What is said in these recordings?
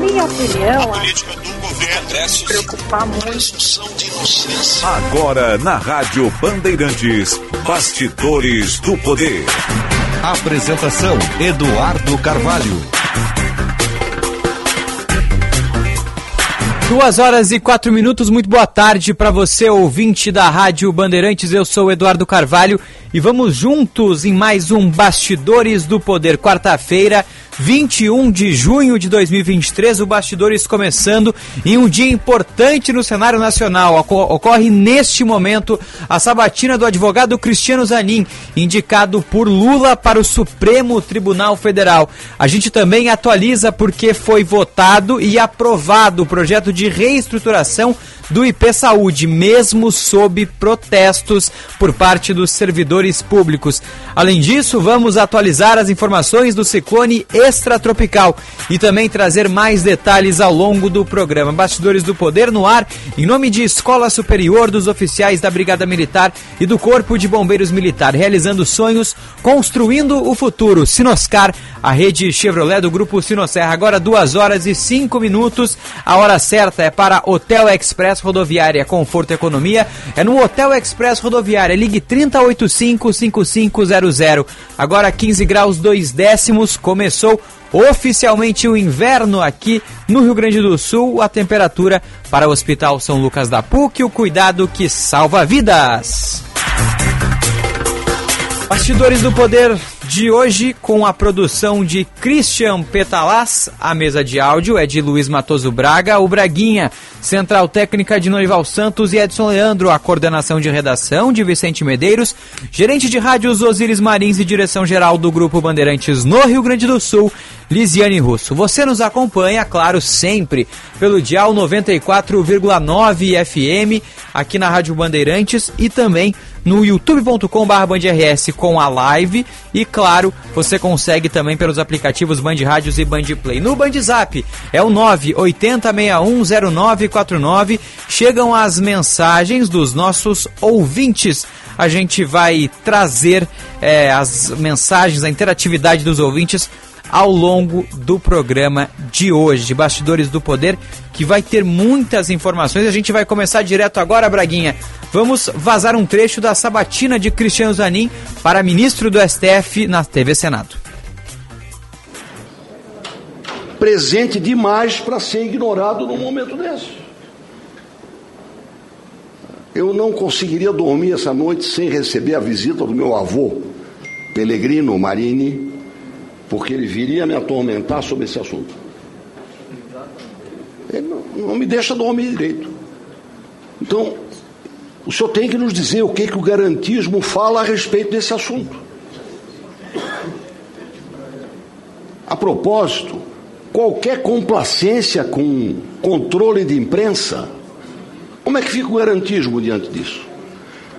minha opinião, a política do governo se preocupar muito. Agora na Rádio Bandeirantes, Bastidores do Poder. Apresentação Eduardo Carvalho. Duas horas e quatro minutos, muito boa tarde para você, ouvinte da Rádio Bandeirantes. Eu sou Eduardo Carvalho e vamos juntos em mais um Bastidores do Poder, quarta-feira, 21 de junho de 2023. O Bastidores começando em um dia importante no cenário nacional. Ocorre neste momento a sabatina do advogado Cristiano Zanin, indicado por Lula para o Supremo Tribunal Federal. A gente também atualiza porque foi votado e aprovado o projeto de reestruturação do IP Saúde, mesmo sob protestos por parte dos servidores públicos. Além disso, vamos atualizar as informações do ciclone extratropical e também trazer mais detalhes ao longo do programa. Bastidores do Poder no ar, em nome de Escola Superior dos Oficiais da Brigada Militar e do Corpo de Bombeiros Militar, realizando sonhos, construindo o futuro. Sinoscar, a rede Chevrolet do Grupo Sinosserra. Agora, duas horas e cinco minutos. A hora certa é para Hotel Express Rodoviária Conforto e Economia é no Hotel Express Rodoviária. Ligue 3085-5500. Agora 15 graus 2 décimos. Começou oficialmente o inverno aqui no Rio Grande do Sul. A temperatura para o Hospital São Lucas da PUC. O cuidado que salva vidas. Bastidores do Poder de hoje com a produção de Christian Petalas, a mesa de áudio é de Luiz Matoso Braga, o Braguinha, central técnica de Noival Santos e Edson Leandro, a coordenação de redação de Vicente Medeiros, gerente de rádios Osíris Marins e direção geral do Grupo Bandeirantes no Rio Grande do Sul, Lisiane Russo. Você nos acompanha, claro, sempre pelo dial 94,9 FM aqui na Rádio Bandeirantes e também no youtube.com/bandrs com a live e claro, você consegue também pelos aplicativos Band Rádios e Band Play. No Band Zap é o 980610949. Chegam as mensagens dos nossos ouvintes. A gente vai trazer é, as mensagens, a interatividade dos ouvintes ao longo do programa de hoje, Bastidores do Poder, que vai ter muitas informações. A gente vai começar direto agora, Braguinha. Vamos vazar um trecho da sabatina de Cristiano Zanin para ministro do STF na TV Senado. Presente demais para ser ignorado num momento desse. Eu não conseguiria dormir essa noite sem receber a visita do meu avô, Pellegrino Marini, porque ele viria me atormentar sobre esse assunto. Ele não, não me deixa dormir direito. Então, o senhor tem que nos dizer o que, que o garantismo fala a respeito desse assunto. A propósito, qualquer complacência com controle de imprensa, como é que fica o garantismo diante disso?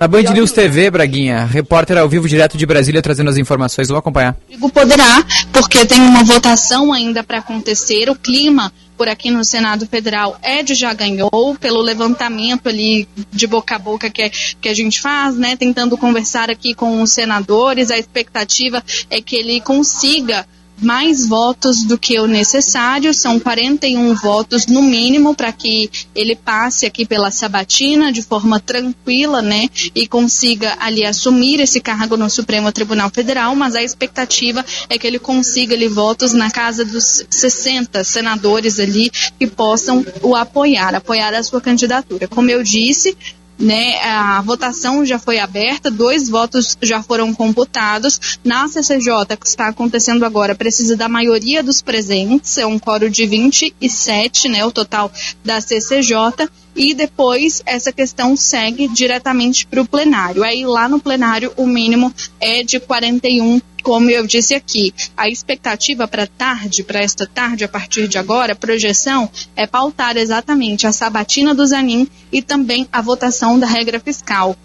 Na Band News TV, Braguinha, repórter ao vivo direto de Brasília trazendo as informações. Vou acompanhar. Poderá, porque tem uma votação ainda para acontecer. O clima por aqui no Senado Federal é de já ganhou, pelo levantamento ali de boca a boca que, é, que a gente faz, né? Tentando conversar aqui com os senadores. A expectativa é que ele consiga mais votos do que o necessário, são 41 votos no mínimo para que ele passe aqui pela sabatina de forma tranquila, né, e consiga ali assumir esse cargo no Supremo Tribunal Federal, mas a expectativa é que ele consiga ali votos na casa dos 60 senadores ali que possam o apoiar, apoiar a sua candidatura. Como eu disse, né, a votação já foi aberta, dois votos já foram computados. Na CCJ, que está acontecendo agora, precisa da maioria dos presentes, é um coro de 27, né, o total da CCJ e depois essa questão segue diretamente para o plenário. Aí lá no plenário o mínimo é de 41, como eu disse aqui. A expectativa para tarde, para esta tarde, a partir de agora, a projeção é pautar exatamente a sabatina do Zanin e também a votação da regra fiscal.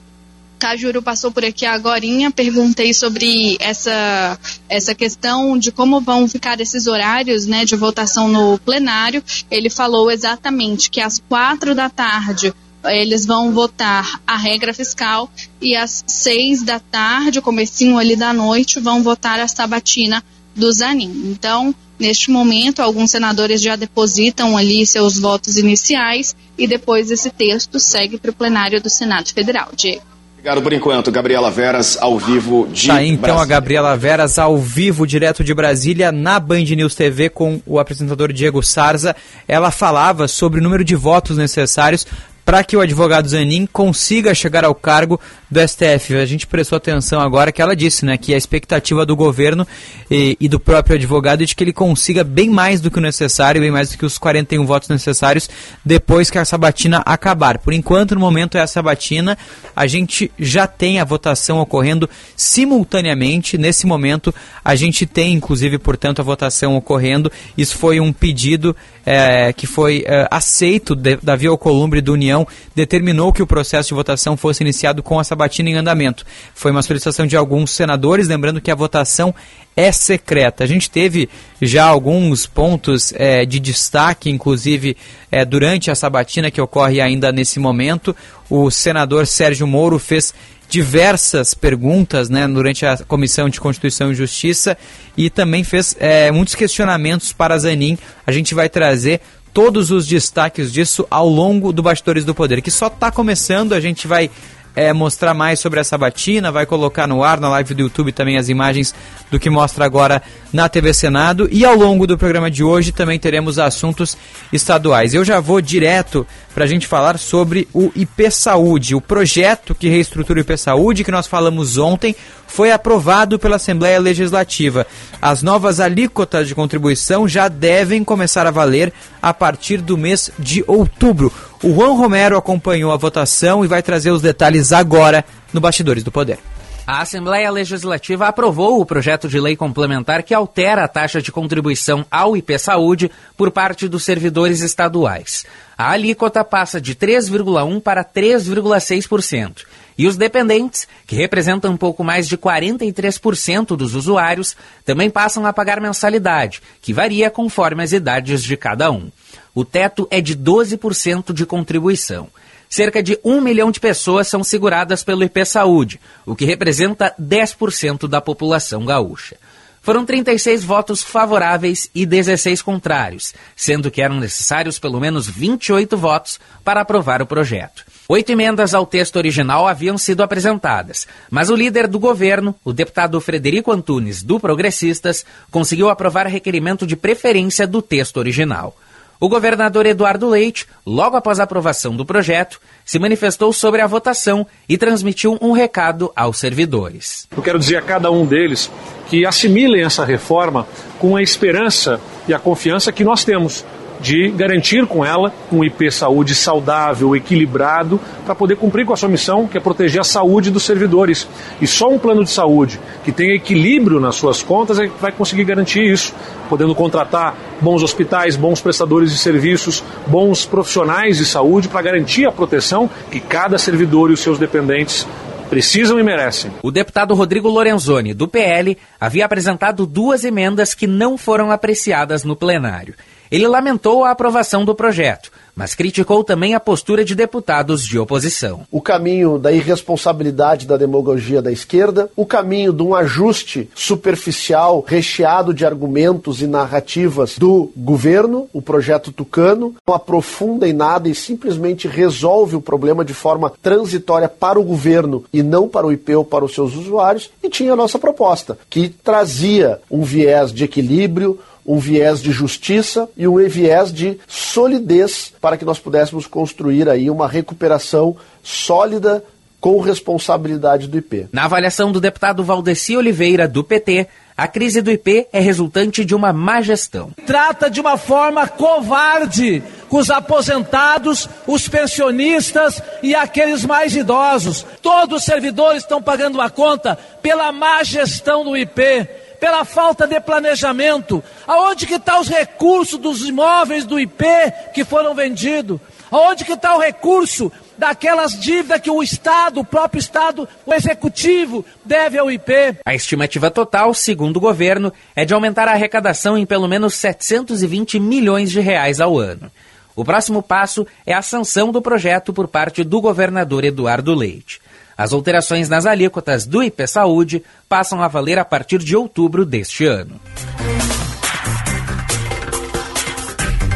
Cajuru passou por aqui agora, perguntei sobre essa, essa questão de como vão ficar esses horários né, de votação no plenário. Ele falou exatamente que às quatro da tarde eles vão votar a regra fiscal e às seis da tarde, comecinho ali da noite, vão votar a sabatina do Zanin. Então, Neste momento, alguns senadores já depositam ali seus votos iniciais e depois esse texto segue para o plenário do Senado Federal. Diego. Obrigado por enquanto, Gabriela Veras, ao vivo de Tá aí, então Brasília. a Gabriela Veras ao vivo, direto de Brasília, na Band News TV, com o apresentador Diego Sarza. Ela falava sobre o número de votos necessários para que o advogado Zanin consiga chegar ao cargo do STF. A gente prestou atenção agora que ela disse, né, que a expectativa do governo e, e, do próprio advogado é de que ele consiga bem mais do que o necessário, bem mais do que os 41 votos necessários depois que a sabatina acabar. Por enquanto, no momento é a sabatina, a gente já tem a votação ocorrendo simultaneamente. Nesse momento, a gente tem, inclusive, portanto, a votação ocorrendo. Isso foi um pedido é, que foi é, aceito. De, Davi Alcolumbre do União determinou que o processo de votação fosse iniciado com a sabatina em andamento. Foi uma solicitação de alguns senadores, lembrando que a votação é secreta. A gente teve já alguns pontos é, de destaque, inclusive é, durante a sabatina que ocorre ainda nesse momento. O senador Sérgio Moro fez diversas perguntas né, durante a Comissão de Constituição e Justiça e também fez é, muitos questionamentos para Zanin. A gente vai trazer todos os destaques disso ao longo do Bastidores do Poder, que só está começando. A gente vai é, mostrar mais sobre essa batina, vai colocar no ar, na live do YouTube também as imagens do que mostra agora na TV Senado. E ao longo do programa de hoje também teremos assuntos estaduais. Eu já vou direto para a gente falar sobre o IP Saúde, o projeto que reestrutura o IP Saúde, que nós falamos ontem, foi aprovado pela Assembleia Legislativa. As novas alíquotas de contribuição já devem começar a valer a partir do mês de outubro. O Juan Romero acompanhou a votação e vai trazer os detalhes agora no Bastidores do Poder. A Assembleia Legislativa aprovou o projeto de lei complementar que altera a taxa de contribuição ao IP Saúde por parte dos servidores estaduais. A alíquota passa de 3,1% para 3,6%. E os dependentes, que representam um pouco mais de 43% dos usuários, também passam a pagar mensalidade, que varia conforme as idades de cada um. O teto é de 12% de contribuição. Cerca de 1 milhão de pessoas são seguradas pelo IP Saúde, o que representa 10% da população gaúcha. Foram 36 votos favoráveis e 16 contrários, sendo que eram necessários pelo menos 28 votos para aprovar o projeto. Oito emendas ao texto original haviam sido apresentadas, mas o líder do governo, o deputado Frederico Antunes, do Progressistas, conseguiu aprovar requerimento de preferência do texto original. O governador Eduardo Leite, logo após a aprovação do projeto, se manifestou sobre a votação e transmitiu um recado aos servidores. Eu quero dizer a cada um deles que assimilem essa reforma com a esperança e a confiança que nós temos de garantir com ela um IP saúde saudável, equilibrado, para poder cumprir com a sua missão, que é proteger a saúde dos servidores. E só um plano de saúde que tenha equilíbrio nas suas contas é que vai conseguir garantir isso, podendo contratar bons hospitais, bons prestadores de serviços, bons profissionais de saúde para garantir a proteção que cada servidor e os seus dependentes precisam e merecem. O deputado Rodrigo Lorenzoni, do PL, havia apresentado duas emendas que não foram apreciadas no plenário. Ele lamentou a aprovação do projeto, mas criticou também a postura de deputados de oposição. O caminho da irresponsabilidade da demagogia da esquerda, o caminho de um ajuste superficial, recheado de argumentos e narrativas do governo, o projeto Tucano, não aprofunda em nada e simplesmente resolve o problema de forma transitória para o governo e não para o IP ou para os seus usuários, e tinha a nossa proposta, que trazia um viés de equilíbrio, um viés de justiça e um viés de solidez para que nós pudéssemos construir aí uma recuperação sólida com responsabilidade do IP. Na avaliação do deputado Valdeci Oliveira, do PT, a crise do IP é resultante de uma má gestão. Trata de uma forma covarde com os aposentados, os pensionistas e aqueles mais idosos. Todos os servidores estão pagando a conta pela má gestão do IP pela falta de planejamento. Aonde que está os recursos dos imóveis do IP que foram vendidos? Aonde que está o recurso daquelas dívidas que o Estado, o próprio Estado, o Executivo deve ao IP? A estimativa total, segundo o governo, é de aumentar a arrecadação em pelo menos 720 milhões de reais ao ano. O próximo passo é a sanção do projeto por parte do governador Eduardo Leite. As alterações nas alíquotas do IP Saúde passam a valer a partir de outubro deste ano.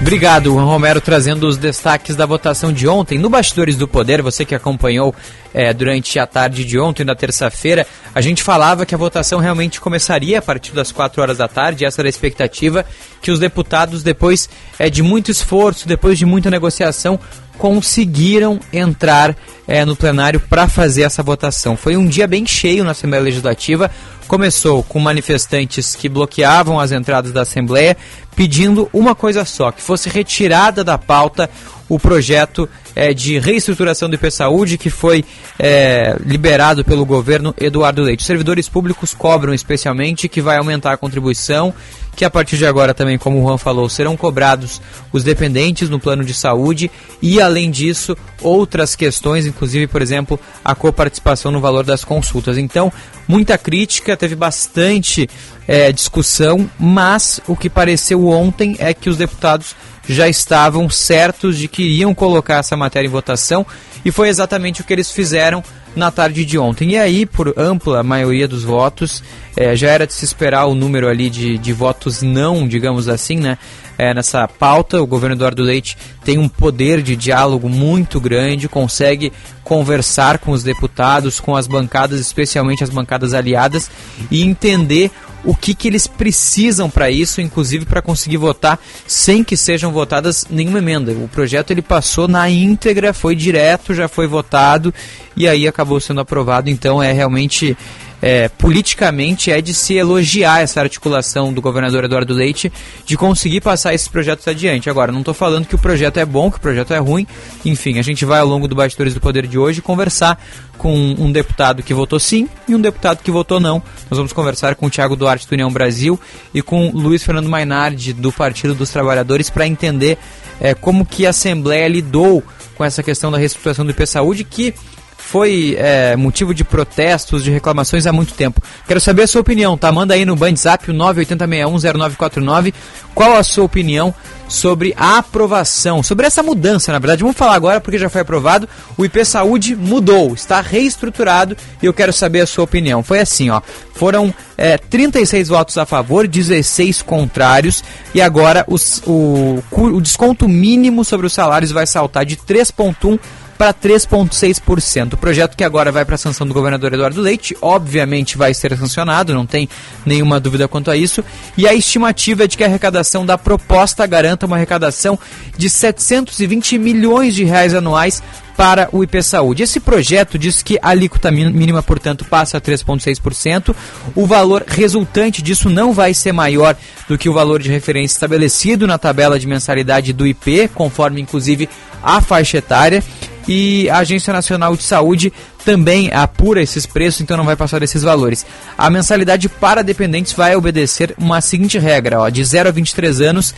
Obrigado, Juan Romero, trazendo os destaques da votação de ontem. No Bastidores do Poder, você que acompanhou é, durante a tarde de ontem, na terça-feira, a gente falava que a votação realmente começaria a partir das 4 horas da tarde. Essa era a expectativa que os deputados, depois é, de muito esforço, depois de muita negociação, conseguiram entrar é, no plenário para fazer essa votação. Foi um dia bem cheio na Assembleia Legislativa. Começou com manifestantes que bloqueavam as entradas da Assembleia, pedindo uma coisa só: que fosse retirada da pauta o projeto é, de reestruturação do IP Saúde que foi é, liberado pelo governo Eduardo Leite. Servidores públicos cobram especialmente que vai aumentar a contribuição, que a partir de agora também, como o Juan falou, serão cobrados os dependentes no plano de saúde e, além disso, outras questões, inclusive, por exemplo, a coparticipação no valor das consultas. Então, muita crítica, teve bastante é, discussão, mas o que pareceu ontem é que os deputados já estavam certos de que iriam colocar essa matéria em votação e foi exatamente o que eles fizeram na tarde de ontem. E aí, por ampla maioria dos votos, é, já era de se esperar o número ali de, de votos não, digamos assim, né? É, nessa pauta, o governo Eduardo Leite tem um poder de diálogo muito grande, consegue conversar com os deputados, com as bancadas, especialmente as bancadas aliadas, e entender o que, que eles precisam para isso, inclusive para conseguir votar sem que sejam votadas nenhuma emenda. O projeto ele passou na íntegra, foi direto, já foi votado e aí acabou sendo aprovado. Então é realmente é, politicamente é de se elogiar essa articulação do governador Eduardo Leite de conseguir passar esses projetos adiante. Agora, não estou falando que o projeto é bom, que o projeto é ruim. Enfim, a gente vai ao longo do Bastidores do Poder de hoje conversar com um deputado que votou sim e um deputado que votou não. Nós vamos conversar com o Tiago Duarte do União Brasil e com Luiz Fernando Mainardi do Partido dos Trabalhadores para entender é, como que a Assembleia lidou com essa questão da reestruturação do IP Saúde que foi é, motivo de protestos, de reclamações há muito tempo. Quero saber a sua opinião, tá? Manda aí no Bandzap o 980610949 qual a sua opinião sobre a aprovação, sobre essa mudança, na verdade. Vamos falar agora porque já foi aprovado. O IP Saúde mudou, está reestruturado e eu quero saber a sua opinião. Foi assim, ó. Foram é, 36 votos a favor, 16 contrários e agora os, o, o desconto mínimo sobre os salários vai saltar de 3,1 para 3,6%. O projeto que agora vai para a sanção do governador Eduardo Leite, obviamente vai ser sancionado, não tem nenhuma dúvida quanto a isso. E a estimativa é de que a arrecadação da proposta garanta uma arrecadação de 720 milhões de reais anuais para o IP Saúde. Esse projeto diz que a alíquota mínima, portanto, passa a 3,6%. O valor resultante disso não vai ser maior do que o valor de referência estabelecido na tabela de mensalidade do IP, conforme inclusive a faixa etária e a Agência Nacional de Saúde também apura esses preços, então não vai passar desses valores. A mensalidade para dependentes vai obedecer uma seguinte regra, ó, de 0 a 23 anos,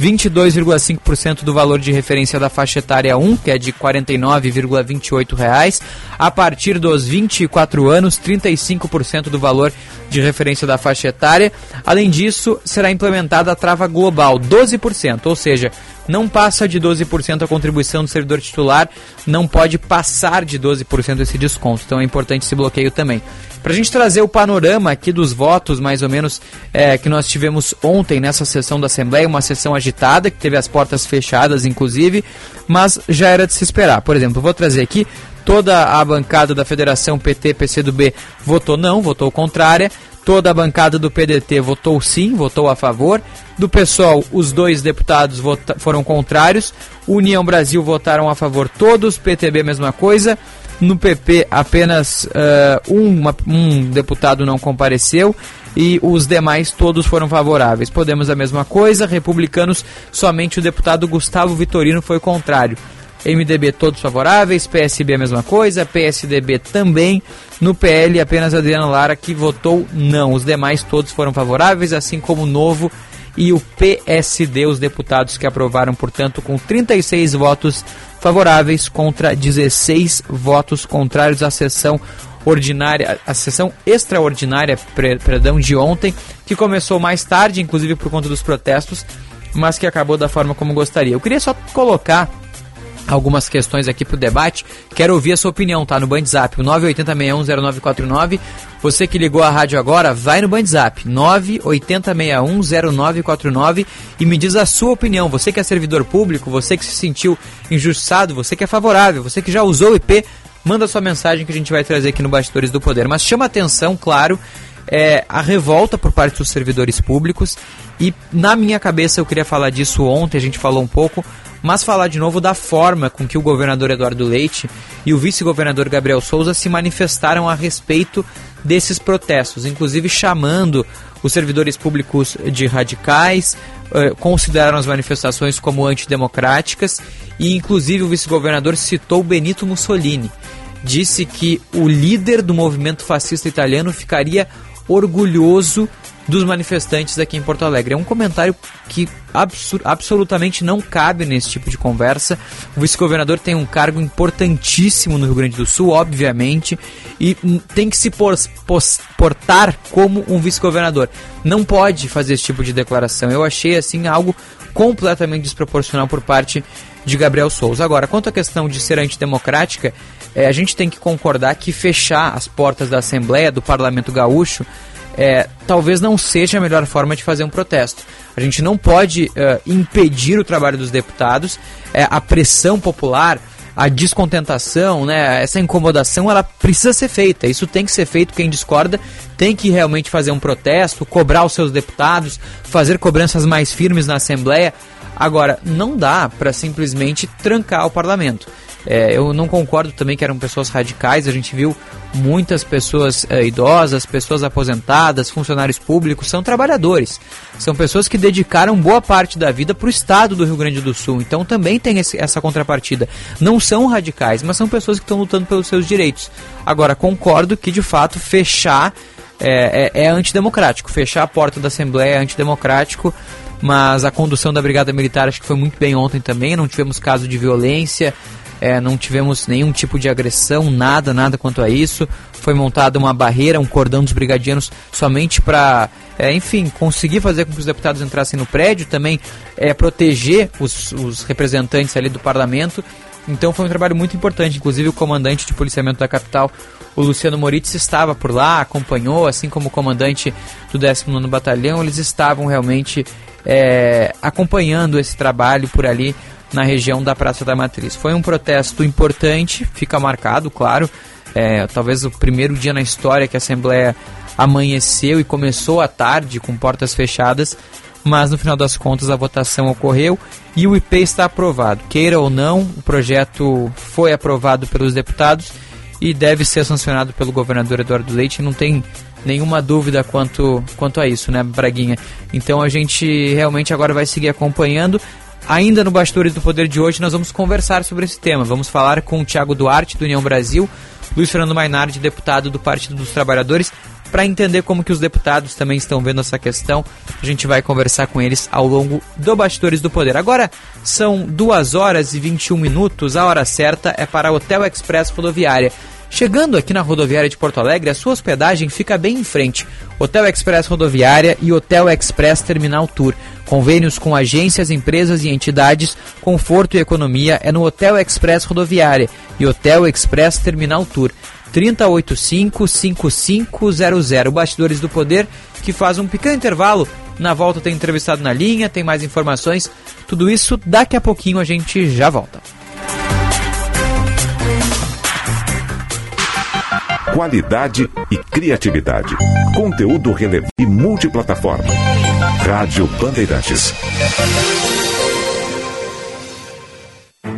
22,5% do valor de referência da faixa etária 1, que é de R$ 49,28. A partir dos 24 anos, 35% do valor de referência da faixa etária. Além disso, será implementada a trava global, 12%, ou seja, não passa de 12% a contribuição do servidor titular, não pode passar de 12% esse desconto. Então é importante esse bloqueio também. Para a gente trazer o panorama aqui dos votos, mais ou menos, é, que nós tivemos ontem nessa sessão da Assembleia, uma sessão agitada, que teve as portas fechadas, inclusive, mas já era de se esperar. Por exemplo, vou trazer aqui toda a bancada da Federação PT, PCdoB votou não, votou contrária. Toda a bancada do PDT votou sim, votou a favor. Do PSOL, os dois deputados foram contrários. União Brasil votaram a favor todos. PTB, mesma coisa. No PP, apenas uh, um, um deputado não compareceu e os demais todos foram favoráveis. Podemos a mesma coisa, republicanos, somente o deputado Gustavo Vitorino foi contrário. MDB todos favoráveis, PSB a mesma coisa, PSDB também. No PL apenas Adriana Lara que votou não. Os demais todos foram favoráveis, assim como o Novo e o PSD, os deputados que aprovaram, portanto, com 36 votos favoráveis contra 16 votos contrários à sessão ordinária, a sessão extraordinária, perdão, de ontem, que começou mais tarde, inclusive por conta dos protestos, mas que acabou da forma como gostaria. Eu queria só colocar algumas questões aqui para o debate. Quero ouvir a sua opinião, tá? No Bandzap, 980610949. Você que ligou a rádio agora, vai no Bandzap, 980610949 e me diz a sua opinião. Você que é servidor público, você que se sentiu injustiçado, você que é favorável, você que já usou o IP, manda sua mensagem que a gente vai trazer aqui no Bastidores do Poder. Mas chama atenção, claro, é, a revolta por parte dos servidores públicos e na minha cabeça eu queria falar disso ontem, a gente falou um pouco, mas falar de novo da forma com que o governador Eduardo Leite e o vice-governador Gabriel Souza se manifestaram a respeito desses protestos, inclusive chamando os servidores públicos de radicais, eh, consideraram as manifestações como antidemocráticas e, inclusive, o vice-governador citou Benito Mussolini. Disse que o líder do movimento fascista italiano ficaria orgulhoso dos manifestantes aqui em Porto Alegre. É um comentário que absolutamente não cabe nesse tipo de conversa. O vice-governador tem um cargo importantíssimo no Rio Grande do Sul, obviamente, e tem que se portar como um vice-governador. Não pode fazer esse tipo de declaração. Eu achei assim algo completamente desproporcional por parte de Gabriel Souza. Agora, quanto à questão de ser antidemocrática, é, a gente tem que concordar que fechar as portas da Assembleia, do Parlamento Gaúcho, é, talvez não seja a melhor forma de fazer um protesto. A gente não pode uh, impedir o trabalho dos deputados, é, a pressão popular, a descontentação, né, essa incomodação, ela precisa ser feita. Isso tem que ser feito. Quem discorda tem que realmente fazer um protesto, cobrar os seus deputados, fazer cobranças mais firmes na Assembleia. Agora, não dá para simplesmente trancar o parlamento. É, eu não concordo também que eram pessoas radicais, a gente viu muitas pessoas é, idosas, pessoas aposentadas, funcionários públicos, são trabalhadores. São pessoas que dedicaram boa parte da vida para o estado do Rio Grande do Sul. Então também tem esse, essa contrapartida. Não são radicais, mas são pessoas que estão lutando pelos seus direitos. Agora, concordo que de fato fechar é, é, é antidemocrático. Fechar a porta da Assembleia é antidemocrático mas a condução da Brigada Militar acho que foi muito bem ontem também, não tivemos caso de violência, é, não tivemos nenhum tipo de agressão, nada, nada quanto a isso. Foi montada uma barreira, um cordão dos brigadianos somente para, é, enfim, conseguir fazer com que os deputados entrassem no prédio, também é, proteger os, os representantes ali do parlamento. Então foi um trabalho muito importante. Inclusive o comandante de policiamento da capital, o Luciano Moritz, estava por lá, acompanhou, assim como o comandante do 19 Batalhão, eles estavam realmente é, acompanhando esse trabalho por ali na região da Praça da Matriz. Foi um protesto importante, fica marcado, claro. É, talvez o primeiro dia na história que a Assembleia amanheceu e começou à tarde com portas fechadas, mas no final das contas a votação ocorreu e o IP está aprovado. Queira ou não, o projeto foi aprovado pelos deputados e deve ser sancionado pelo governador Eduardo Leite. Não tem nenhuma dúvida quanto, quanto a isso, né, Braguinha? Então a gente realmente agora vai seguir acompanhando. Ainda no Bastidores do Poder de hoje, nós vamos conversar sobre esse tema. Vamos falar com o Tiago Duarte, do União Brasil, Luiz Fernando Mainardi, deputado do Partido dos Trabalhadores, para entender como que os deputados também estão vendo essa questão. A gente vai conversar com eles ao longo do Bastidores do Poder. Agora são 2 horas e 21 minutos, a hora certa é para Hotel Express Rodoviária. Chegando aqui na rodoviária de Porto Alegre, a sua hospedagem fica bem em frente. Hotel Express Rodoviária e Hotel Express Terminal Tour. Convênios com agências, empresas e entidades, conforto e economia é no Hotel Express Rodoviária e Hotel Express Terminal Tour. 3085-5500. Bastidores do Poder, que faz um pequeno intervalo. Na volta tem entrevistado na linha, tem mais informações. Tudo isso daqui a pouquinho a gente já volta. Qualidade e criatividade. Conteúdo relevante e multiplataforma. Rádio Bandeirantes.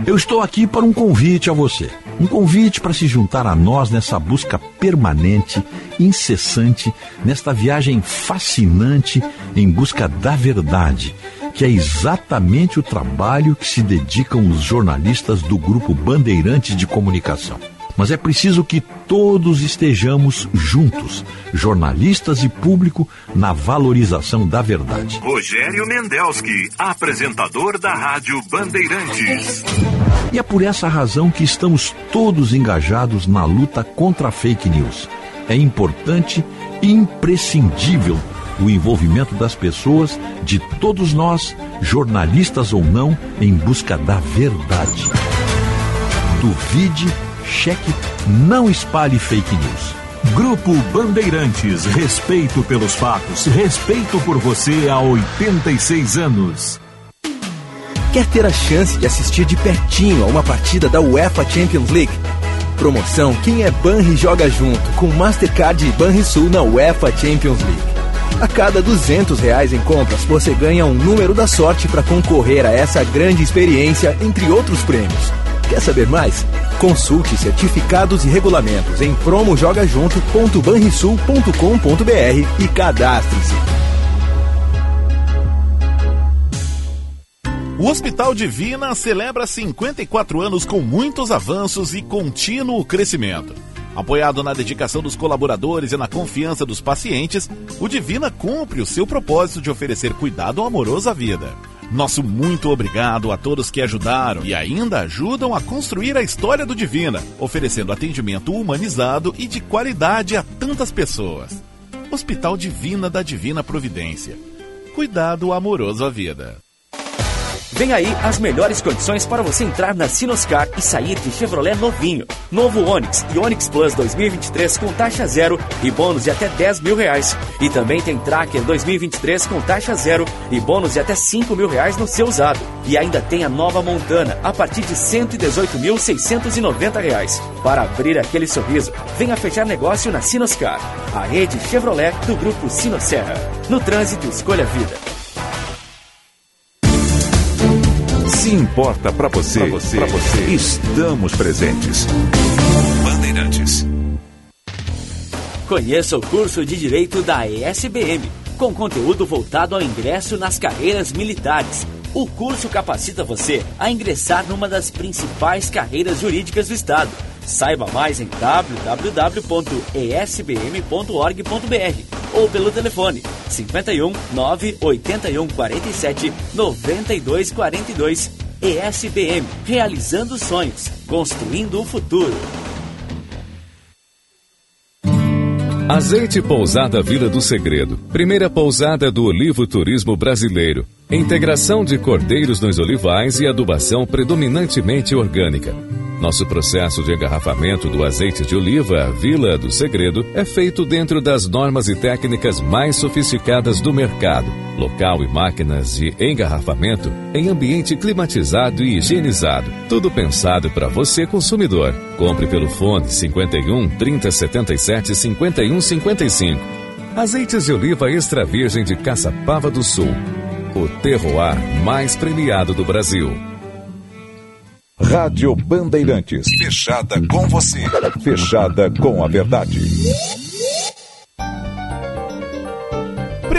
Eu estou aqui para um convite a você. Um convite para se juntar a nós nessa busca permanente, incessante, nesta viagem fascinante em busca da verdade, que é exatamente o trabalho que se dedicam os jornalistas do grupo Bandeirantes de Comunicação mas é preciso que todos estejamos juntos, jornalistas e público, na valorização da verdade. Rogério Mendelski, apresentador da Rádio Bandeirantes. E é por essa razão que estamos todos engajados na luta contra a fake news. É importante e imprescindível o envolvimento das pessoas, de todos nós, jornalistas ou não, em busca da verdade. duvide, cheque, não espalhe fake news. Grupo Bandeirantes, respeito pelos fatos, respeito por você há 86 anos. Quer ter a chance de assistir de pertinho a uma partida da UEFA Champions League? Promoção Quem é Banri joga junto com Mastercard e Banrisul na UEFA Champions League. A cada 200 reais em compras, você ganha um número da sorte para concorrer a essa grande experiência, entre outros prêmios. Quer saber mais? Consulte certificados e regulamentos em promojogajunto.banrisul.com.br e cadastre-se. O Hospital Divina celebra 54 anos com muitos avanços e contínuo crescimento. Apoiado na dedicação dos colaboradores e na confiança dos pacientes, o Divina cumpre o seu propósito de oferecer cuidado amoroso à vida. Nosso muito obrigado a todos que ajudaram e ainda ajudam a construir a história do Divina, oferecendo atendimento humanizado e de qualidade a tantas pessoas. Hospital Divina da Divina Providência. Cuidado amoroso à vida. Vem aí as melhores condições para você entrar na Sinoscar e sair de Chevrolet novinho. Novo Onix e Onix Plus 2023 com taxa zero e bônus de até 10 mil reais. E também tem Tracker 2023 com taxa zero e bônus de até 5 mil reais no seu usado. E ainda tem a nova Montana a partir de 118.690 reais. Para abrir aquele sorriso, venha fechar negócio na Sinoscar, a rede Chevrolet do grupo Sinosserra. No trânsito, escolha vida. Se importa para você, você, pra você, estamos presentes. Bandeirantes. Conheça o curso de Direito da ESBM, com conteúdo voltado ao ingresso nas carreiras militares. O curso capacita você a ingressar numa das principais carreiras jurídicas do Estado. Saiba mais em www.esbm.org.br ou pelo telefone 51 981 47 92 42. ESBM, realizando sonhos, construindo o futuro. Azeite Pousada Vila do Segredo, primeira pousada do Olivo Turismo Brasileiro. Integração de cordeiros nos olivais e adubação predominantemente orgânica. Nosso processo de engarrafamento do azeite de oliva Vila do Segredo é feito dentro das normas e técnicas mais sofisticadas do mercado. Local e máquinas de engarrafamento em ambiente climatizado e higienizado. Tudo pensado para você, consumidor. Compre pelo fone 51 3077 51 55. Azeites de oliva extra virgem de Caçapava do Sul. O terroir mais premiado do Brasil. Rádio Bandeirantes. Fechada com você. Fechada com a verdade.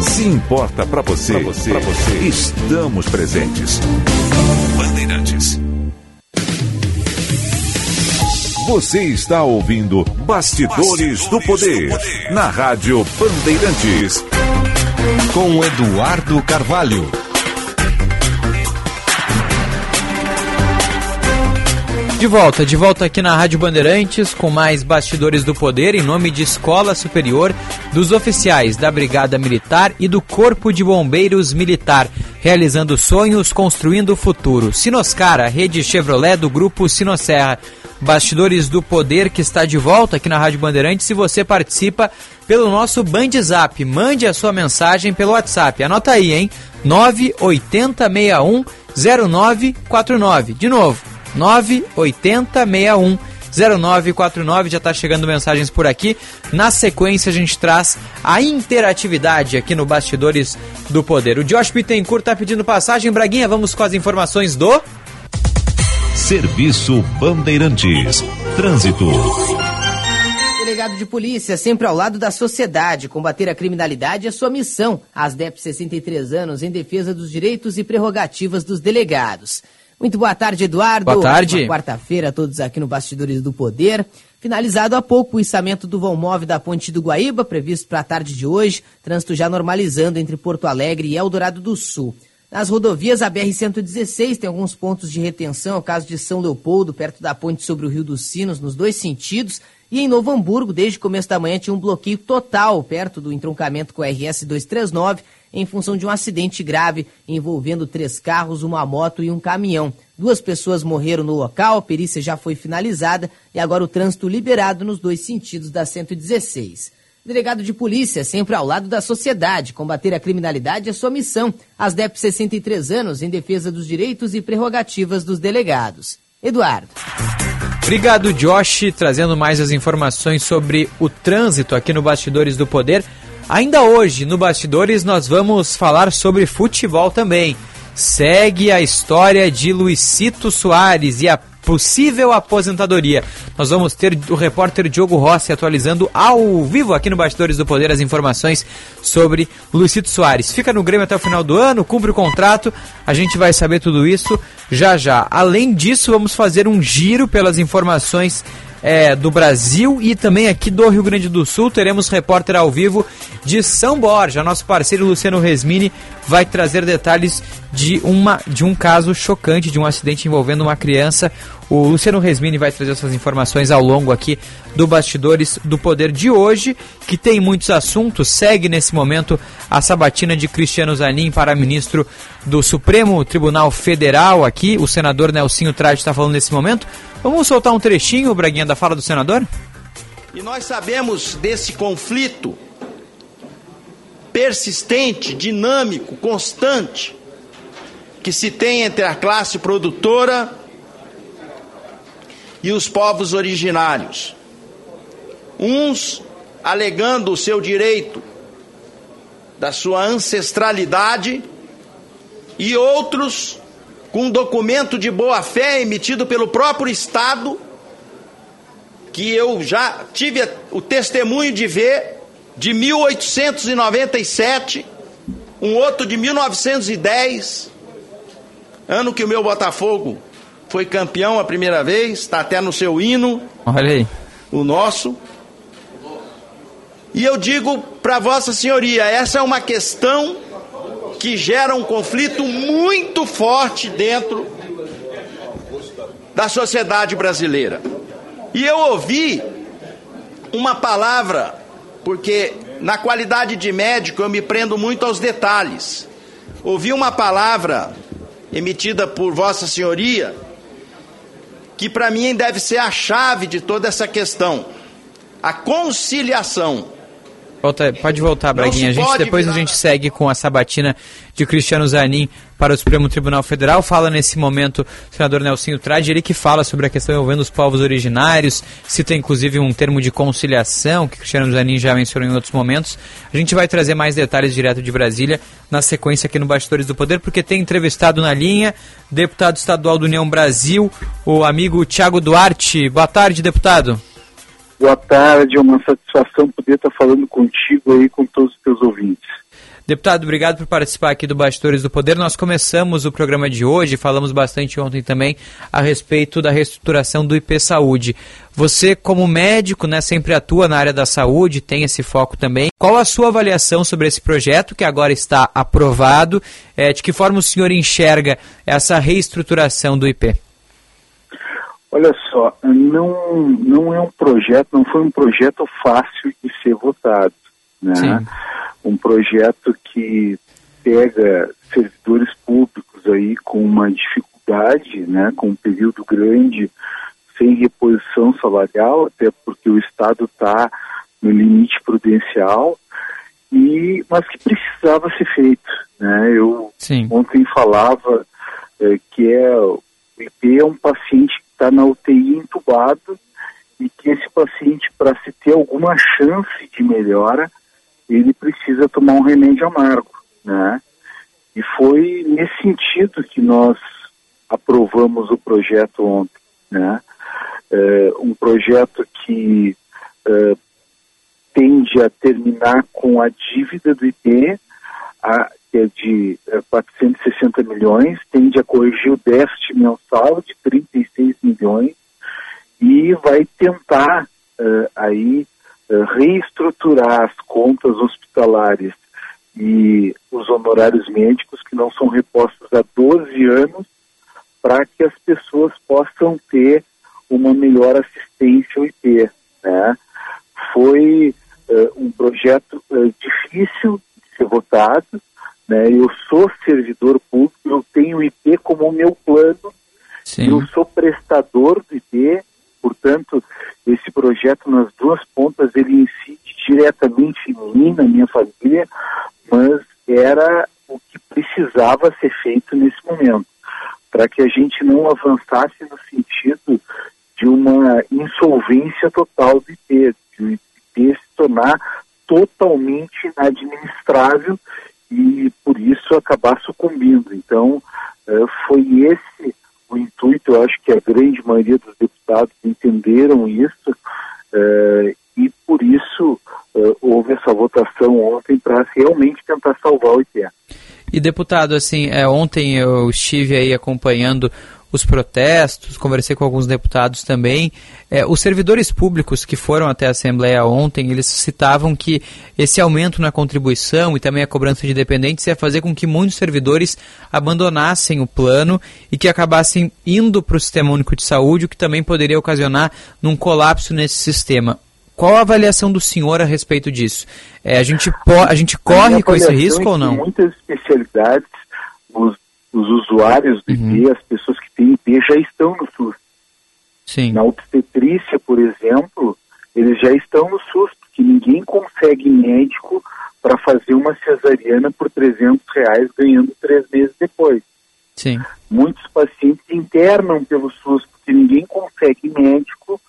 Se importa para você, pra você, pra você, estamos presentes. Bandeirantes. Você está ouvindo Bastidores, Bastidores do, poder, do Poder na Rádio Bandeirantes. Com Eduardo Carvalho. De volta, de volta aqui na Rádio Bandeirantes com mais bastidores do poder em nome de Escola Superior dos oficiais da Brigada Militar e do Corpo de Bombeiros Militar, realizando sonhos, construindo o futuro. Sinoscar, a rede Chevrolet do grupo Sinosserra. Bastidores do Poder que está de volta aqui na Rádio Bandeirantes. Se você participa pelo nosso Bandzap, mande a sua mensagem pelo WhatsApp. Anota aí, hein? 980610949. De novo, 98061 0949. Já está chegando mensagens por aqui. Na sequência, a gente traz a interatividade aqui no Bastidores do Poder. O Josh Bittencourt está pedindo passagem. Braguinha, vamos com as informações do. Serviço Bandeirantes. Trânsito. Delegado de polícia, sempre ao lado da sociedade. Combater a criminalidade é sua missão. As DEP 63 anos em defesa dos direitos e prerrogativas dos delegados. Muito boa tarde, Eduardo. Boa tarde. Quarta-feira, todos aqui no Bastidores do Poder. Finalizado há pouco o içamento do vão móvel da Ponte do Guaíba, previsto para a tarde de hoje. Trânsito já normalizando entre Porto Alegre e Eldorado do Sul. Nas rodovias, a BR-116 tem alguns pontos de retenção, é o caso de São Leopoldo, perto da ponte sobre o Rio dos Sinos, nos dois sentidos. E em Novo Hamburgo, desde o começo da manhã, tinha um bloqueio total perto do entroncamento com a RS 239, em função de um acidente grave envolvendo três carros, uma moto e um caminhão. Duas pessoas morreram no local, a perícia já foi finalizada e agora o trânsito liberado nos dois sentidos da 116. Delegado de polícia, sempre ao lado da sociedade. Combater a criminalidade é sua missão. As DEP 63 anos em defesa dos direitos e prerrogativas dos delegados. Eduardo. Obrigado, Josh, trazendo mais as informações sobre o trânsito aqui no Bastidores do Poder. Ainda hoje, no Bastidores, nós vamos falar sobre futebol também. Segue a história de Luicito Soares e a possível aposentadoria. Nós vamos ter o repórter Diogo Rossi atualizando ao vivo aqui no Bastidores do Poder as informações sobre Luicito Soares. Fica no Grêmio até o final do ano, cumpre o contrato, a gente vai saber tudo isso já já. Além disso, vamos fazer um giro pelas informações é, do Brasil e também aqui do Rio Grande do Sul. Teremos repórter ao vivo de São Borja. Nosso parceiro Luciano Resmini vai trazer detalhes de, uma, de um caso chocante, de um acidente envolvendo uma criança. O Luciano Resmini vai trazer essas informações ao longo aqui do Bastidores do Poder de hoje, que tem muitos assuntos. Segue nesse momento a sabatina de Cristiano Zanin para ministro do Supremo Tribunal Federal aqui. O senador Nelsinho Trade está falando nesse momento. Vamos soltar um trechinho, Braguinha, da fala do senador? E nós sabemos desse conflito persistente, dinâmico, constante que se tem entre a classe produtora e os povos originários. Uns alegando o seu direito da sua ancestralidade e outros com um documento de boa-fé emitido pelo próprio Estado, que eu já tive o testemunho de ver, de 1897, um outro de 1910, ano que o meu Botafogo foi campeão a primeira vez, está até no seu hino. Olha aí. O nosso. E eu digo para Vossa Senhoria, essa é uma questão que gera um conflito muito forte dentro da sociedade brasileira. E eu ouvi uma palavra, porque na qualidade de médico eu me prendo muito aos detalhes. Ouvi uma palavra emitida por Vossa Senhoria que para mim deve ser a chave de toda essa questão. A conciliação Volta, pode voltar, Braguinha. A gente, depois virar. a gente segue com a sabatina de Cristiano Zanin para o Supremo Tribunal Federal. Fala nesse momento o senador Nelsinho Trade, ele que fala sobre a questão envolvendo os povos originários, cita inclusive um termo de conciliação, que Cristiano Zanin já mencionou em outros momentos. A gente vai trazer mais detalhes direto de Brasília na sequência aqui no Bastidores do Poder, porque tem entrevistado na linha deputado estadual do União Brasil, o amigo Tiago Duarte. Boa tarde, deputado. Boa tarde, é uma satisfação poder estar falando contigo aí, com todos os teus ouvintes. Deputado, obrigado por participar aqui do Bastidores do Poder. Nós começamos o programa de hoje, falamos bastante ontem também a respeito da reestruturação do IP Saúde. Você, como médico, né, sempre atua na área da saúde, tem esse foco também. Qual a sua avaliação sobre esse projeto que agora está aprovado? É, de que forma o senhor enxerga essa reestruturação do IP? Olha só, não, não é um projeto, não foi um projeto fácil de ser votado. Né? Sim. Um projeto que pega servidores públicos aí com uma dificuldade, né, com um período grande, sem reposição salarial, até porque o Estado está no limite prudencial, e, mas que precisava ser feito. Né? Eu Sim. ontem falava é, que é, o IP é um paciente está na UTI entubado e que esse paciente, para se ter alguma chance de melhora, ele precisa tomar um remédio amargo, né? E foi nesse sentido que nós aprovamos o projeto ontem, né? É, um projeto que é, tende a terminar com a dívida do IP, a, que é de é, 460 milhões, tende a corrigir o déficit mensal de 36 milhões e vai tentar uh, aí uh, reestruturar as contas hospitalares e os honorários médicos que não são repostos há 12 anos para que as pessoas possam ter uma melhor assistência ao IP. Né? Foi uh, um projeto difícil de ser votado, né? eu sou servidor público, eu tenho o IP como meu plano, Sim. eu sou prestador do IP, Portanto, esse projeto nas duas pontas ele incide diretamente em mim, na minha família, mas era o que precisava ser feito nesse momento, para que a gente não avançasse no sentido de uma insolvência total do IP, de o IP se tornar totalmente inadministrável e por isso acabar sucumbindo. Então, eh, foi esse o intuito, eu acho que a grande maioria dos deputados entenderam isso uh, e por isso uh, houve essa votação ontem para realmente tentar salvar o IPE. E deputado, assim, é, ontem eu estive aí acompanhando os protestos, conversei com alguns deputados também. É, os servidores públicos que foram até a Assembleia ontem, eles citavam que esse aumento na contribuição e também a cobrança de dependentes ia fazer com que muitos servidores abandonassem o plano e que acabassem indo para o Sistema Único de Saúde, o que também poderia ocasionar num colapso nesse sistema. Qual a avaliação do senhor a respeito disso? É, a, gente a gente corre com esse risco é ou não? Muitas especialidades, os, os usuários do uhum. As pessoas que IP já estão no SUS. Sim. Na obstetrícia, por exemplo, eles já estão no SUS, porque ninguém consegue médico para fazer uma cesariana por 300 reais, ganhando três meses depois. Sim. Muitos pacientes internam pelo SUS, porque ninguém consegue médico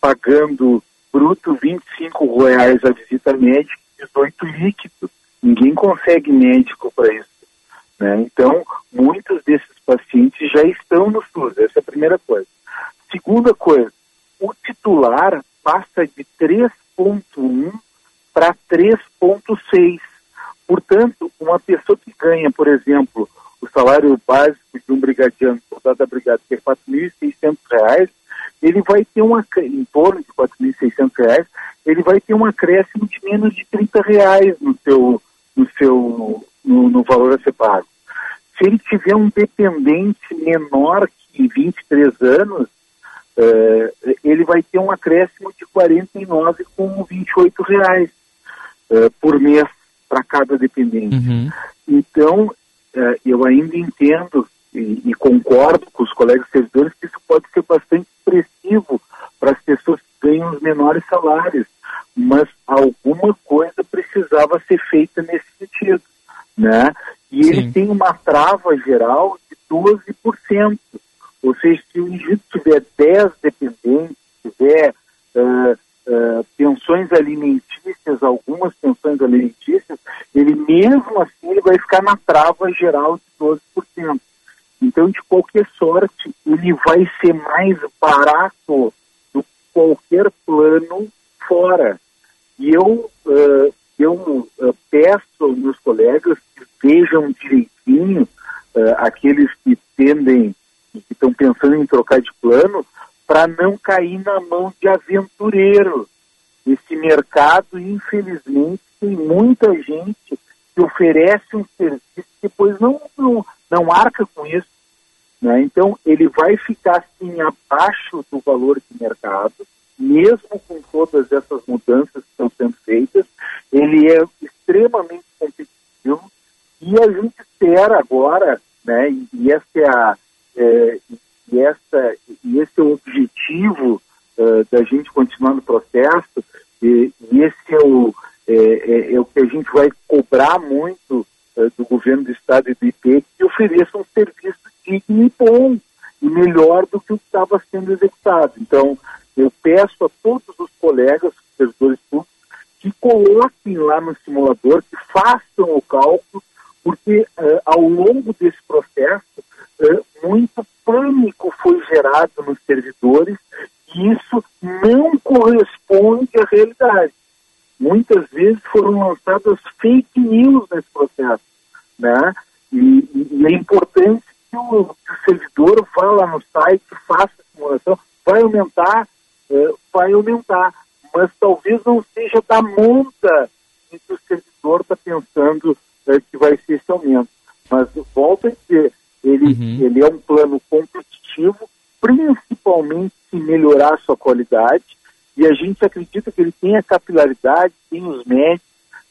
pagando bruto 25 reais a visita médica, 18 líquido. Ninguém consegue médico para isso. Né? Então, muitos desses pacientes já estão no SUS, essa é a primeira coisa. Segunda coisa, o titular passa de 3,1 para 3,6. Portanto, uma pessoa que ganha, por exemplo, o salário básico de um brigadiano, soldado da brigada, que é R$ 4.600, ele vai ter uma, em torno de R$ 4.600, ele vai ter um acréscimo de menos de R$ reais no seu, no seu, no, no valor a ser pago. Se ele tiver um dependente menor que 23 anos, uh, ele vai ter um acréscimo de 49,28 reais uh, por mês para cada dependente. Uhum. Então, uh, eu ainda entendo e, e, concordo com os colegas servidores que isso pode ser bastante expressivo para as pessoas que ganham os menores salários, mas alguma coisa precisava ser feita nesse sentido, né? E Sim. ele tem uma trava geral de 12%. Ou seja, se o indivíduo tiver 10 dependentes, tiver uh, uh, pensões alimentícias, algumas pensões alimentícias, ele mesmo assim ele vai ficar na trava geral de 12%. Então, de qualquer sorte, ele vai ser mais barato do que qualquer plano fora. E eu, uh, eu peço aos meus colegas vejam direitinho uh, aqueles que tendem, que estão pensando em trocar de plano, para não cair na mão de aventureiro. Esse mercado, infelizmente, tem muita gente que oferece um serviço que depois não, não, não arca com isso. Né? Então, ele vai ficar assim abaixo do valor de mercado, mesmo com todas essas mudanças que estão sendo feitas, ele é extremamente e a gente espera agora, né, e, essa é a, é, e, essa, e esse é o objetivo uh, da gente continuar no processo, e, e esse é o, é, é, é, o que a gente vai cobrar muito uh, do governo do Estado e do IP, que ofereça um serviço digno e bom, e melhor do que o que estava sendo executado. Então, eu peço a todos os colegas, servidores públicos, que coloquem lá no simulador, que façam o cálculo, porque uh, ao longo desse processo, uh, muito pânico foi gerado nos servidores e isso não corresponde à realidade. Muitas vezes foram lançadas fake news nesse processo, né? E, e é importante que o, que o, servidor vá lá no site, faça a simulação, vai aumentar, uh, vai aumentar, mas talvez não seja da monta em que o servidor está pensando uh, que vai ser esse aumento. Mas volto a dizer, ele, uhum. ele é um plano competitivo, principalmente se melhorar a sua qualidade, e a gente acredita que ele tem a capilaridade, tem os médicos,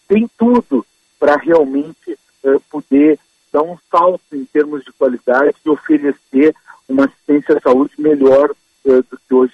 tem tudo para realmente uh, poder dar um salto em termos de qualidade e oferecer uma assistência à saúde melhor uh, do que hoje.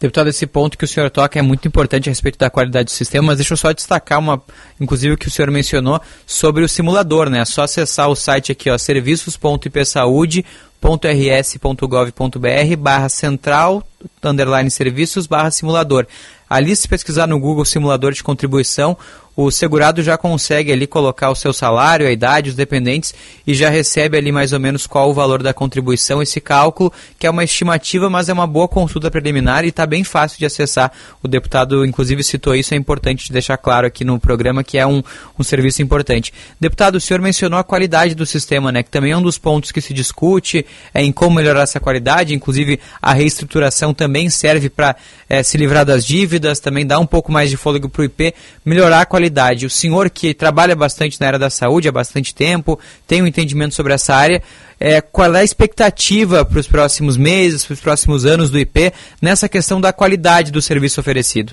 Deputado, esse ponto que o senhor toca é muito importante a respeito da qualidade do sistema, mas deixa eu só destacar uma, inclusive o que o senhor mencionou sobre o simulador, né? É só acessar o site aqui, ó, serviços.ipsaude.rs.gov.br barra central, underline serviços, barra simulador. Ali, se pesquisar no Google simulador de contribuição, o segurado já consegue ali colocar o seu salário, a idade, os dependentes e já recebe ali mais ou menos qual o valor da contribuição, esse cálculo, que é uma estimativa, mas é uma boa consulta preliminar e está bem fácil de acessar. O deputado, inclusive, citou isso, é importante deixar claro aqui no programa que é um, um serviço importante. Deputado, o senhor mencionou a qualidade do sistema, né, que também é um dos pontos que se discute é, em como melhorar essa qualidade, inclusive a reestruturação também serve para é, se livrar das dívidas, também dar um pouco mais de fôlego para o IP, melhorar a qualidade O senhor que trabalha bastante na área da saúde há bastante tempo, tem um entendimento sobre essa área, é, qual é a expectativa para os próximos meses, para os próximos anos do IP nessa questão da qualidade do serviço oferecido?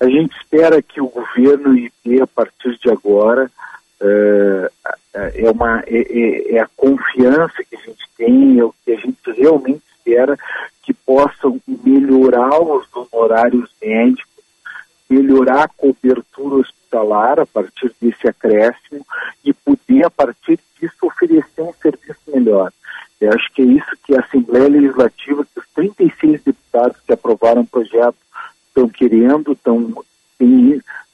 A gente espera que o governo IP, a partir de agora, é, é, uma, é, é, é a confiança que a gente tem, é o que a gente realmente espera que possam melhorar os honorários médicos melhorar a cobertura hospitalar a partir desse acréscimo e poder, a partir disso, oferecer um serviço melhor. Eu acho que é isso que a Assembleia Legislativa, que os 36 deputados que aprovaram o projeto estão querendo, estão,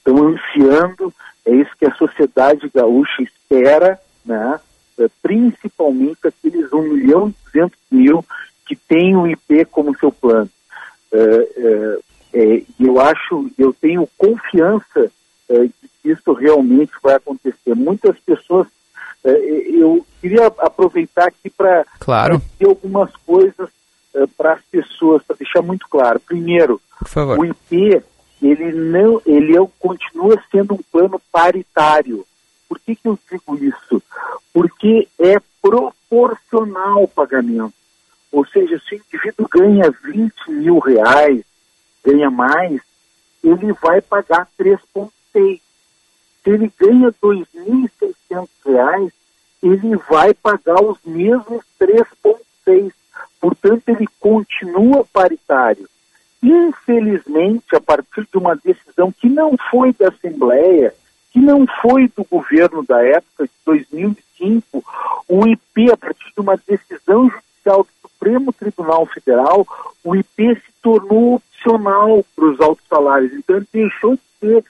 ansiando, é isso que a sociedade gaúcha espera, né? É, principalmente aqueles 1 milhão e 200 mil que têm o IP como seu plano. É, é, é, eu acho, eu tenho confiança é, que isso realmente vai acontecer. Muitas pessoas, é, eu queria aproveitar aqui para claro. dizer algumas coisas é, para as pessoas, para deixar muito claro. Primeiro, o IP ele não, ele é, continua sendo um plano paritário. Por que, que eu digo isso? Porque é proporcional o pagamento. Ou seja, se o indivíduo ganha 20 mil reais, ganha mais, ele vai pagar 3,6. Se ele ganha R$ 2.600, ele vai pagar os mesmos 3,6. Portanto, ele continua paritário. Infelizmente, a partir de uma decisão que não foi da Assembleia, que não foi do governo da época, de 2005, o IP, a partir de uma decisão judicial do Supremo Tribunal Federal, o IP se tornou para os altos salários. Então ele deixou de ser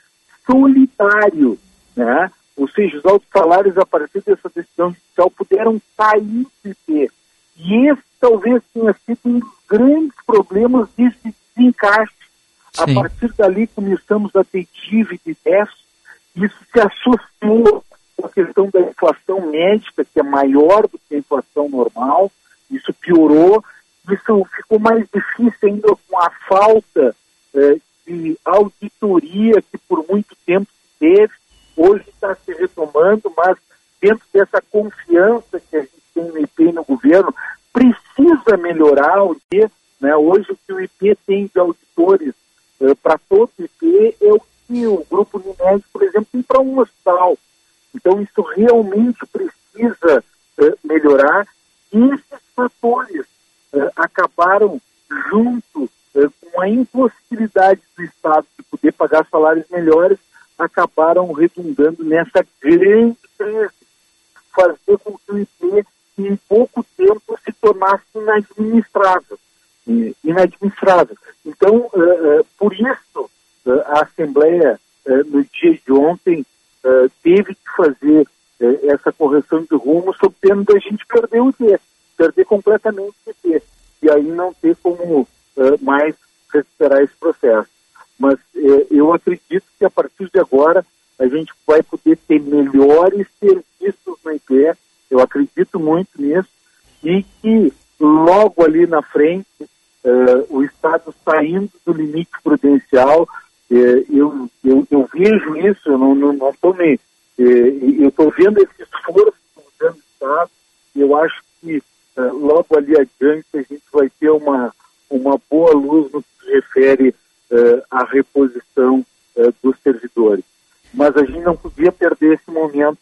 solidário, né? Ou seja, os altos salários, a partir dessa decisão judicial, puderam sair do IP. E esse talvez tenha sido um dos grandes problemas desse desencaixe. A partir dali começamos a ter dívida e déficit. Isso se associou com a questão da inflação médica, que é maior do que a inflação normal. Isso piorou isso ficou mais difícil ainda com a falta eh, de auditoria que por muito tempo teve. Hoje está se retomando, mas dentro dessa confiança que a gente tem no IP e no governo, precisa melhorar o IP. Né? Hoje o que o IP tem de auditores eh, para todo o IP é o que o Grupo Unimed, por exemplo, tem para um hospital. Então isso realmente precisa eh, melhorar. E esses fatores acabaram junto eh, com a impossibilidade do Estado de poder pagar salários melhores, acabaram redundando nessa grande crise, fazer com que o IP em pouco tempo se tornasse inadministrável. inadministrável. Então, por isso, a Assembleia, no dia de ontem, teve que fazer essa correção de rumo sob pena da gente perder o dia, perder completamente e aí não ter como mais recuperar esse processo. Mas eu acredito que a partir de agora a gente vai poder ter melhores serviços na IPE, eu acredito muito nisso, e que logo ali na frente uh, o Estado saindo do limite prudencial, uh, eu, eu, eu, vejo isso, eu não estou não, não me. Uh, eu estou vendo esse esforço do governo do Estado, eu acho que logo ali adiante a gente vai ter uma, uma boa luz no que se refere à reposição dos servidores. Mas a gente não podia perder esse momento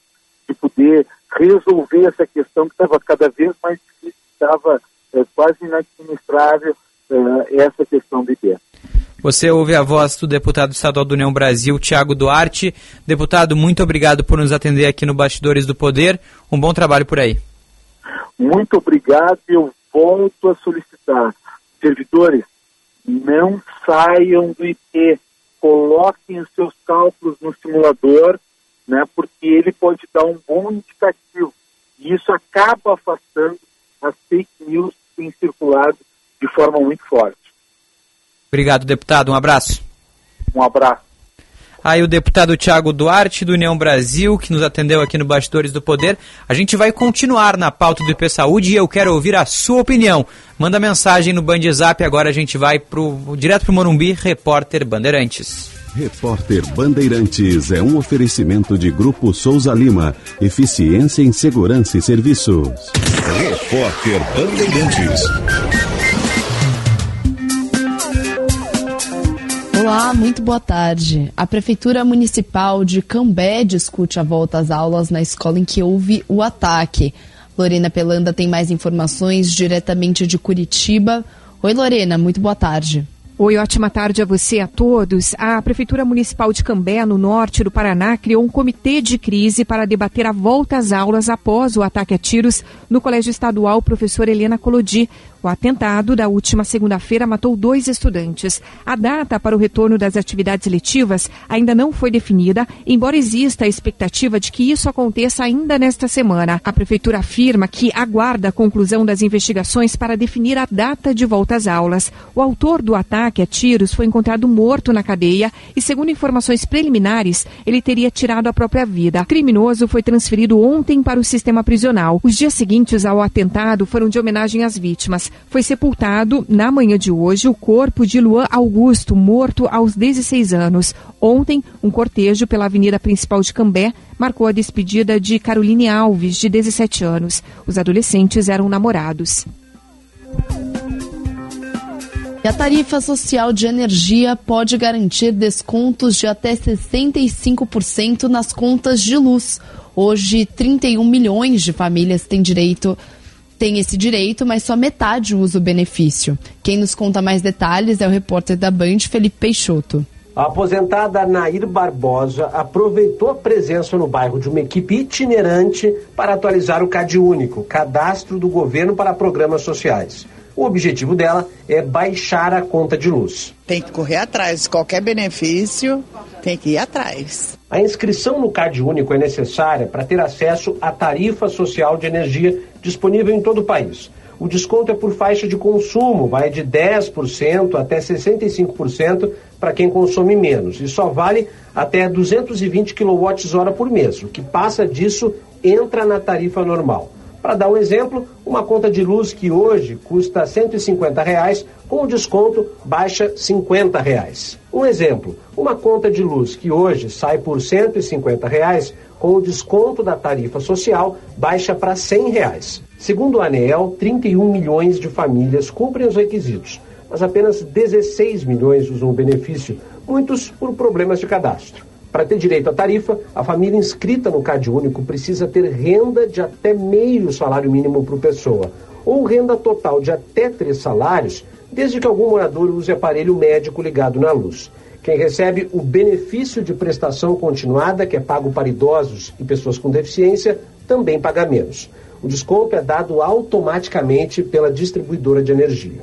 de poder resolver essa questão que estava cada vez mais difícil, estava é, quase inadministrável essa questão do IPE. Você ouve a voz do deputado estadual do União Brasil, Tiago Duarte. Deputado, muito obrigado por nos atender aqui no Bastidores do Poder. Um bom trabalho por aí. Muito obrigado. Eu volto a solicitar. Servidores, não saiam do IP. Coloquem os seus cálculos no simulador né, porque ele pode dar um bom indicativo. E isso acaba afastando as fake news que têm circulado de forma muito forte. Obrigado, deputado. Um abraço. Um abraço. Aí o deputado Tiago Duarte, do União Brasil, que nos atendeu aqui no Bastidores do Poder. A gente vai continuar na pauta do IP Saúde e eu quero ouvir a sua opinião. Manda mensagem no Band Zap, agora a gente vai pro, direto para o Morumbi, repórter Bandeirantes. Repórter Bandeirantes é um oferecimento de Grupo Souza Lima. Eficiência em Segurança e Serviços. Repórter Bandeirantes. Olá, muito boa tarde. A Prefeitura Municipal de Cambé discute a volta às aulas na escola em que houve o ataque. Lorena Pelanda tem mais informações diretamente de Curitiba. Oi, Lorena, muito boa tarde. Oi, ótima tarde a você e a todos. A Prefeitura Municipal de Cambé, no norte do Paraná, criou um comitê de crise para debater a volta às aulas após o ataque a tiros no Colégio Estadual Professor Helena Colodi, o atentado da última segunda-feira matou dois estudantes. A data para o retorno das atividades letivas ainda não foi definida, embora exista a expectativa de que isso aconteça ainda nesta semana. A Prefeitura afirma que aguarda a conclusão das investigações para definir a data de volta às aulas. O autor do ataque a tiros foi encontrado morto na cadeia e, segundo informações preliminares, ele teria tirado a própria vida. O criminoso foi transferido ontem para o sistema prisional. Os dias seguintes ao atentado foram de homenagem às vítimas foi sepultado na manhã de hoje o corpo de Luan Augusto, morto aos 16 anos. Ontem, um cortejo pela avenida principal de Cambé marcou a despedida de Caroline Alves, de 17 anos. Os adolescentes eram namorados. A tarifa social de energia pode garantir descontos de até 65% nas contas de luz. Hoje, 31 milhões de famílias têm direito tem esse direito, mas só metade usa o benefício. Quem nos conta mais detalhes é o repórter da Band, Felipe Peixoto. A aposentada Nair Barbosa aproveitou a presença no bairro de uma equipe itinerante para atualizar o CAD Único, cadastro do governo para programas sociais. O objetivo dela é baixar a conta de luz. Tem que correr atrás. Qualquer benefício, tem que ir atrás. A inscrição no CAD Único é necessária para ter acesso à tarifa social de energia disponível em todo o país. O desconto é por faixa de consumo, vai de 10% até 65% para quem consome menos e só vale até 220 kWh por mês. O que passa disso entra na tarifa normal. Para dar um exemplo, uma conta de luz que hoje custa 150 reais, com o desconto baixa 50 reais. Um exemplo, uma conta de luz que hoje sai por 150 reais, com o desconto da tarifa social baixa para 100 reais. Segundo o ANEEL, 31 milhões de famílias cumprem os requisitos, mas apenas 16 milhões usam o benefício, muitos por problemas de cadastro. Para ter direito à tarifa, a família inscrita no Cade Único precisa ter renda de até meio salário mínimo por pessoa, ou renda total de até três salários, desde que algum morador use aparelho médico ligado na luz. Quem recebe o benefício de prestação continuada, que é pago para idosos e pessoas com deficiência, também paga menos. O desconto é dado automaticamente pela distribuidora de energia.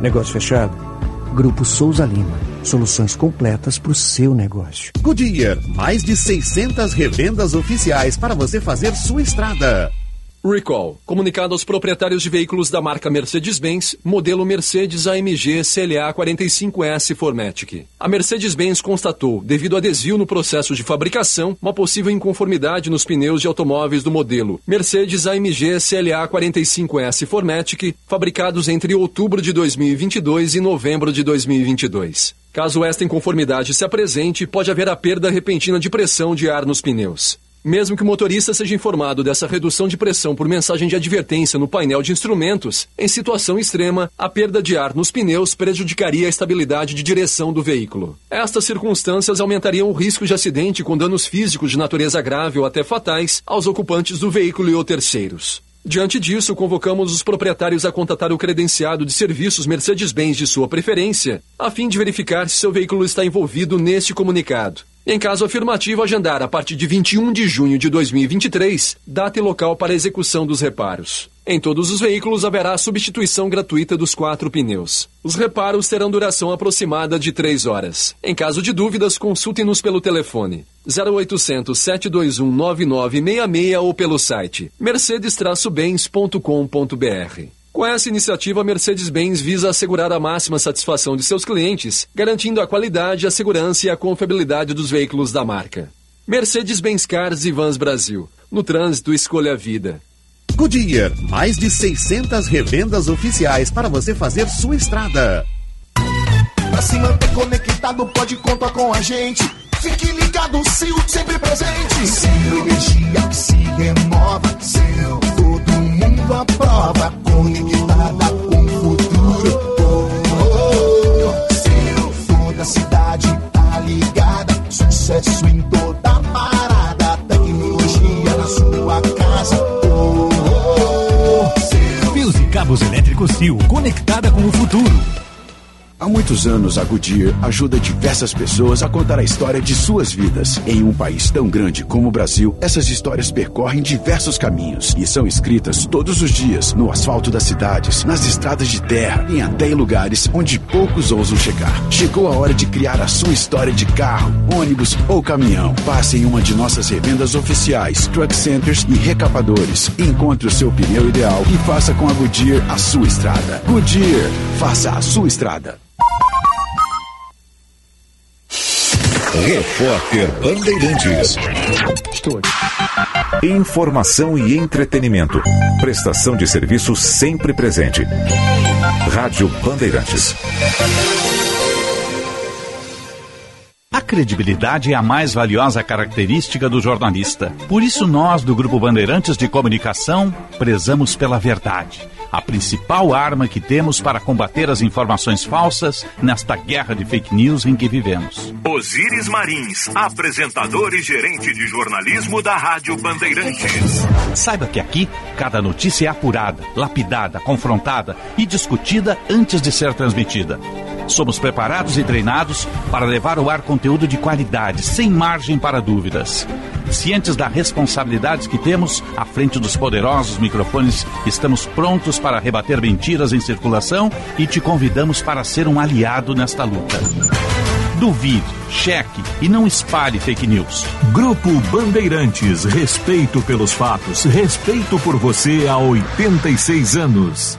Negócio fechado? Grupo Souza Lima. Soluções completas para o seu negócio. Goodyear, mais de 600 revendas oficiais para você fazer sua estrada. Recall. Comunicado aos proprietários de veículos da marca Mercedes-Benz, modelo Mercedes AMG CLA 45S Formatic. A Mercedes-Benz constatou, devido a desvio no processo de fabricação, uma possível inconformidade nos pneus de automóveis do modelo Mercedes AMG CLA 45S Formatic, fabricados entre outubro de 2022 e novembro de 2022. Caso esta inconformidade se apresente, pode haver a perda repentina de pressão de ar nos pneus. Mesmo que o motorista seja informado dessa redução de pressão por mensagem de advertência no painel de instrumentos, em situação extrema, a perda de ar nos pneus prejudicaria a estabilidade de direção do veículo. Estas circunstâncias aumentariam o risco de acidente com danos físicos de natureza grave ou até fatais aos ocupantes do veículo e ou terceiros. Diante disso, convocamos os proprietários a contatar o credenciado de serviços Mercedes-Benz de sua preferência, a fim de verificar se seu veículo está envolvido neste comunicado. Em caso afirmativo, agendar a partir de 21 de junho de 2023, data e local para execução dos reparos. Em todos os veículos haverá substituição gratuita dos quatro pneus. Os reparos terão duração aproximada de 3 horas. Em caso de dúvidas, consulte-nos pelo telefone 0800 721 9966 ou pelo site mercedes-bens.com.br. Com essa iniciativa, a Mercedes-Benz visa assegurar a máxima satisfação de seus clientes, garantindo a qualidade, a segurança e a confiabilidade dos veículos da marca. Mercedes-Benz Cars e Vans Brasil. No trânsito, escolha a vida. Goodyear, mais de 600 revendas oficiais para você fazer sua estrada. Pra se manter conectado, pode contar com a gente. Fique ligado, Sil, sempre presente. Sil, energia que se renova. Sil, mundo aprova. Conectada com o futuro. Oh, oh, toda a cidade tá ligada. Sucesso em toda parada. Tecnologia na sua casa. Oh. Fios e cabos elétricos Sil, conectada com o futuro. Há muitos anos, a Goodyear ajuda diversas pessoas a contar a história de suas vidas. Em um país tão grande como o Brasil, essas histórias percorrem diversos caminhos e são escritas todos os dias no asfalto das cidades, nas estradas de terra e até em lugares onde poucos ousam chegar. Chegou a hora de criar a sua história de carro, ônibus ou caminhão. Passe em uma de nossas revendas oficiais, truck centers e recapadores. Encontre o seu pneu ideal e faça com a Goodyear a sua estrada. Goodyear, faça a sua estrada. Repórter Bandeirantes. Informação e entretenimento. Prestação de serviço sempre presente. Rádio Bandeirantes. A credibilidade é a mais valiosa característica do jornalista. Por isso, nós, do Grupo Bandeirantes de Comunicação, prezamos pela verdade. A principal arma que temos para combater as informações falsas nesta guerra de fake news em que vivemos. Osíris Marins, apresentador e gerente de jornalismo da Rádio Bandeirantes. Saiba que aqui, cada notícia é apurada, lapidada, confrontada e discutida antes de ser transmitida. Somos preparados e treinados para levar ao ar conteúdo de qualidade, sem margem para dúvidas. Cientes da responsabilidade que temos à frente dos poderosos microfones, estamos prontos para rebater mentiras em circulação e te convidamos para ser um aliado nesta luta. Duvide, cheque e não espalhe fake news. Grupo Bandeirantes, respeito pelos fatos, respeito por você há 86 anos.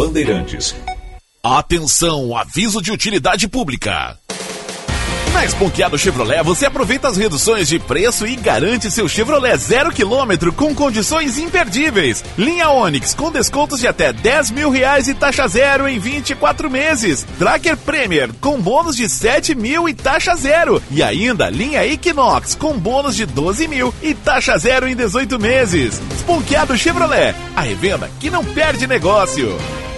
Bandeirantes. Atenção, aviso de utilidade pública. Na Esponqueado Chevrolet você aproveita as reduções de preço e garante seu Chevrolet zero quilômetro com condições imperdíveis. Linha Onix com descontos de até 10 mil reais e taxa zero em 24 meses. Tracker Premier com bônus de 7 mil e taxa zero. E ainda linha Equinox com bônus de 12 mil e taxa zero em 18 meses. Esponqueado Chevrolet, a revenda que não perde negócio.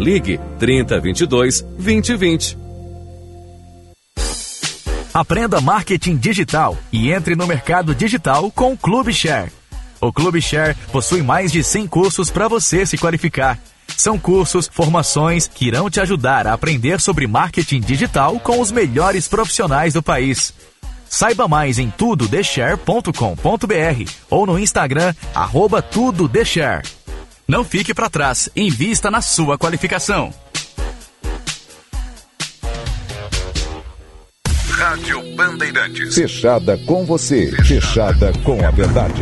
Ligue 3022 2020. Aprenda marketing digital e entre no mercado digital com o Clube Share. O Clube Share possui mais de 100 cursos para você se qualificar. São cursos, formações que irão te ajudar a aprender sobre marketing digital com os melhores profissionais do país. Saiba mais em tudodeshare.com.br ou no Instagram, arroba tudodeshare. Não fique para trás, invista na sua qualificação. Rádio Bandeirantes. Fechada com você, fechada com a verdade.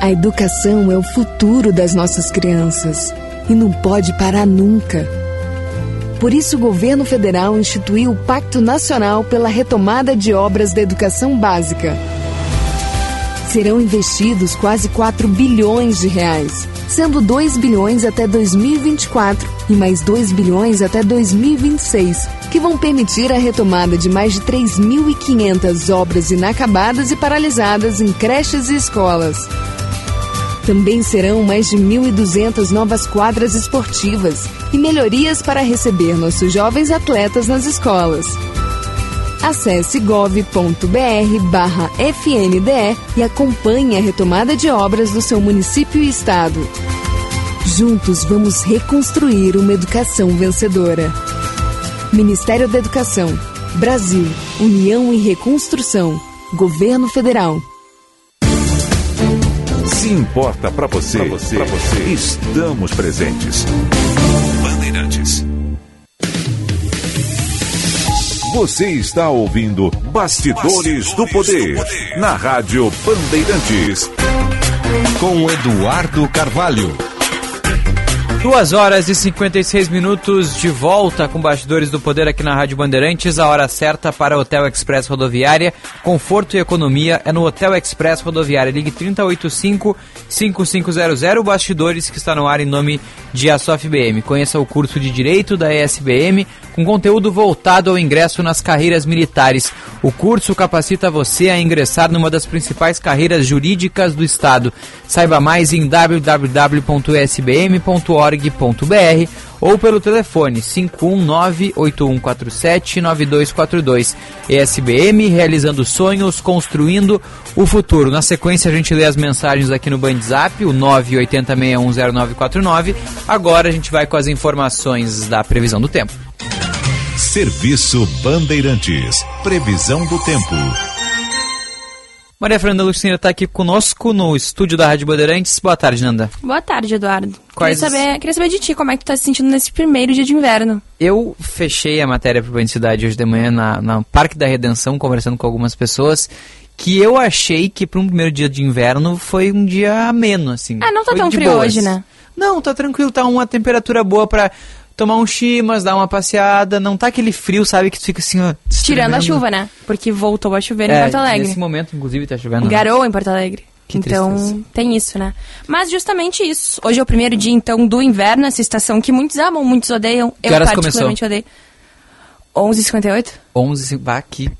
A educação é o futuro das nossas crianças e não pode parar nunca. Por isso, o governo federal instituiu o Pacto Nacional pela Retomada de Obras da Educação Básica. Serão investidos quase 4 bilhões de reais, sendo 2 bilhões até 2024 e mais 2 bilhões até 2026, que vão permitir a retomada de mais de 3.500 obras inacabadas e paralisadas em creches e escolas. Também serão mais de 1.200 novas quadras esportivas e melhorias para receber nossos jovens atletas nas escolas. Acesse gov.br barra FNDE e acompanhe a retomada de obras do seu município e estado. Juntos vamos reconstruir uma educação vencedora. Ministério da Educação, Brasil, União e Reconstrução, Governo Federal. Se importa para você, pra você, você, estamos presentes. Você está ouvindo Bastidores, do, Poder, na Rádio Bandeirantes. Com Eduardo Carvalho. Duas horas e 56 minutos de volta com Bastidores do Poder aqui na Rádio Bandeirantes. A hora certa para Hotel Express Rodoviária. Conforto e economia é no Hotel Express Rodoviária. Ligue 3085-5500. Bastidores que está no ar em nome de Asof BM. Conheça o curso de Direito da ESBM com conteúdo voltado ao ingresso nas carreiras militares. O curso capacita você a ingressar numa das principais carreiras jurídicas do Estado. Saiba mais em www.sbm.org.br ou pelo telefone 519-8147-9242. ESBM, realizando sonhos, construindo o futuro. Na sequência, a gente lê as mensagens aqui no Bandzap, o 980610949. Agora a gente vai com as informações da previsão do tempo. Serviço Bandeirantes. Previsão do tempo. Maria Fernanda Lucina está aqui conosco no estúdio da Rádio Bandeirantes. Boa tarde, Nanda. Boa tarde, Eduardo. Quais... Queria, saber, queria saber de ti, como é que tu tá se sentindo nesse primeiro dia de inverno? Eu fechei a matéria para a Cidade hoje de manhã na, na Parque da Redenção, conversando com algumas pessoas, que eu achei que para um primeiro dia de inverno foi um dia ameno, assim. Ah, não tá tão frio boas. hoje, né? Não, tá tranquilo, tá uma temperatura boa para tomar um chimas, dar uma passeada, não tá aquele frio, sabe, que tu fica assim, ó, Tirando a chuva, né? Porque voltou a chover em É, Porto Alegre. Nesse momento, inclusive, tá chovendo. né? Garoa em Porto Alegre. Que então, tristeza. tem isso, né? Mas justamente isso. Hoje é o primeiro dia, então, do inverno, essa estação que muitos amam, muitos odeiam. Que eu particularmente odeio. 11h58? 11, bah, que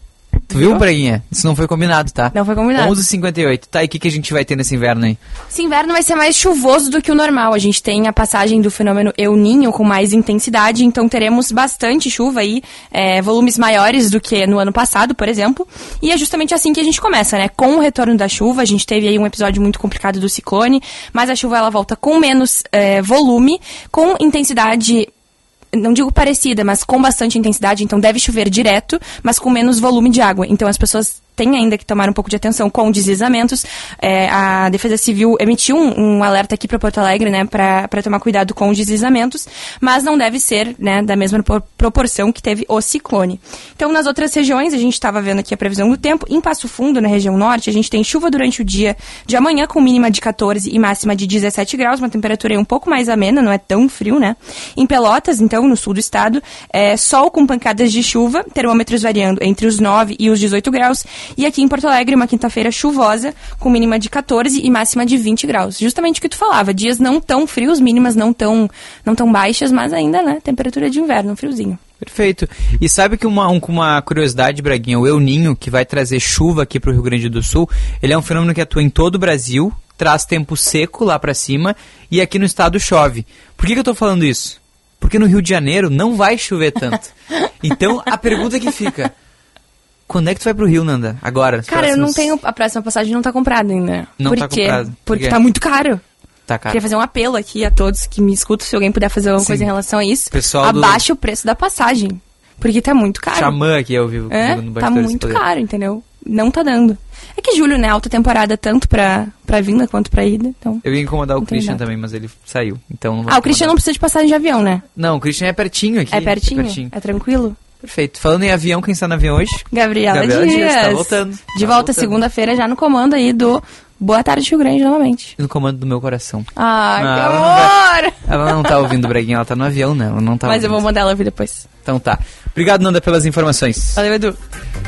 Tu viu, Braguinha? Isso não foi combinado, tá? Não foi combinado. 11h58. Tá, e o que, que a gente vai ter nesse inverno aí? Esse inverno vai ser mais chuvoso do que o normal. A gente tem a passagem do fenômeno El Ninho com mais intensidade, então teremos bastante chuva aí, é, volumes maiores do que no ano passado, por exemplo. E é justamente assim que a gente começa, né? Com o retorno da chuva, a gente teve aí um episódio muito complicado do ciclone, mas a chuva ela volta com menos é, volume, com intensidade não digo parecida, mas com bastante intensidade, então deve chover direto, mas com menos volume de água. Então as pessoas têm ainda que tomar um pouco de atenção com deslizamentos. É, a Defesa Civil emitiu um, um alerta aqui para Porto Alegre, né, para tomar cuidado com deslizamentos, mas não deve ser, né, da mesma proporção que teve o ciclone. Então, nas outras regiões, a gente estava vendo aqui a previsão do tempo. Em Passo Fundo, na região norte, a gente tem chuva durante o dia de amanhã, com mínima de 14 e máxima de 17 graus, uma temperatura um pouco mais amena, não é tão frio, né? Em Pelotas, então, no sul do estado, é, sol com pancadas de chuva, termômetros variando entre os 9 e os 18 graus, e aqui em Porto Alegre, uma quinta-feira chuvosa, com mínima de 14 e máxima de 20 graus. Justamente o que tu falava, dias não tão frios, mínimas não tão, não tão baixas, mas ainda, né, temperatura de inverno, um friozinho. Perfeito. E sabe que uma, um, uma curiosidade, Braguinha, o El Ninho, que vai trazer chuva aqui para o Rio Grande do Sul, ele é um fenômeno que atua em todo o Brasil, traz tempo seco lá para cima e aqui no estado chove. Por que, que eu estou falando isso? Porque no Rio de Janeiro não vai chover tanto. Então a pergunta que fica: quando é que tu vai pro Rio, Nanda? Agora? Cara, próximos... eu não tenho. A próxima passagem não tá comprada ainda. Não Por tá quê? comprada. Por Porque quê? tá muito caro. Tá caro. Queria fazer um apelo aqui a todos que me escutam, se alguém puder fazer alguma Sim. coisa em relação a isso. Pessoal do- abaixa o preço da passagem. Porque tá muito caro. Xamã aqui ao vivo. É, no tá do muito caro, entendeu? Não tá dando. É que julho, né? Alta temporada, tanto pra, pra vinda quanto pra ida. Então. Eu ia incomodar o Christian também, mas ele saiu. Então Ah, o Christian não precisa de passagem de avião, né? Não, o Christian é pertinho aqui. É pertinho? É tranquilo? Perfeito. Falando em avião, quem está no avião hoje? Gabriela, Gabriela Dias. Dias, tá voltando. De Tá volta segunda-feira já no comando aí do Boa Tarde Rio Grande novamente. No comando do meu coração. Ai, Ah, que amor! Ela não tá ouvindo o Breguinha, ela tá no avião, né? Ela não tá Mas eu ouvindo. vou mandar ela ouvir depois. Então tá. Obrigado, Nanda, pelas informações. Valeu, Edu.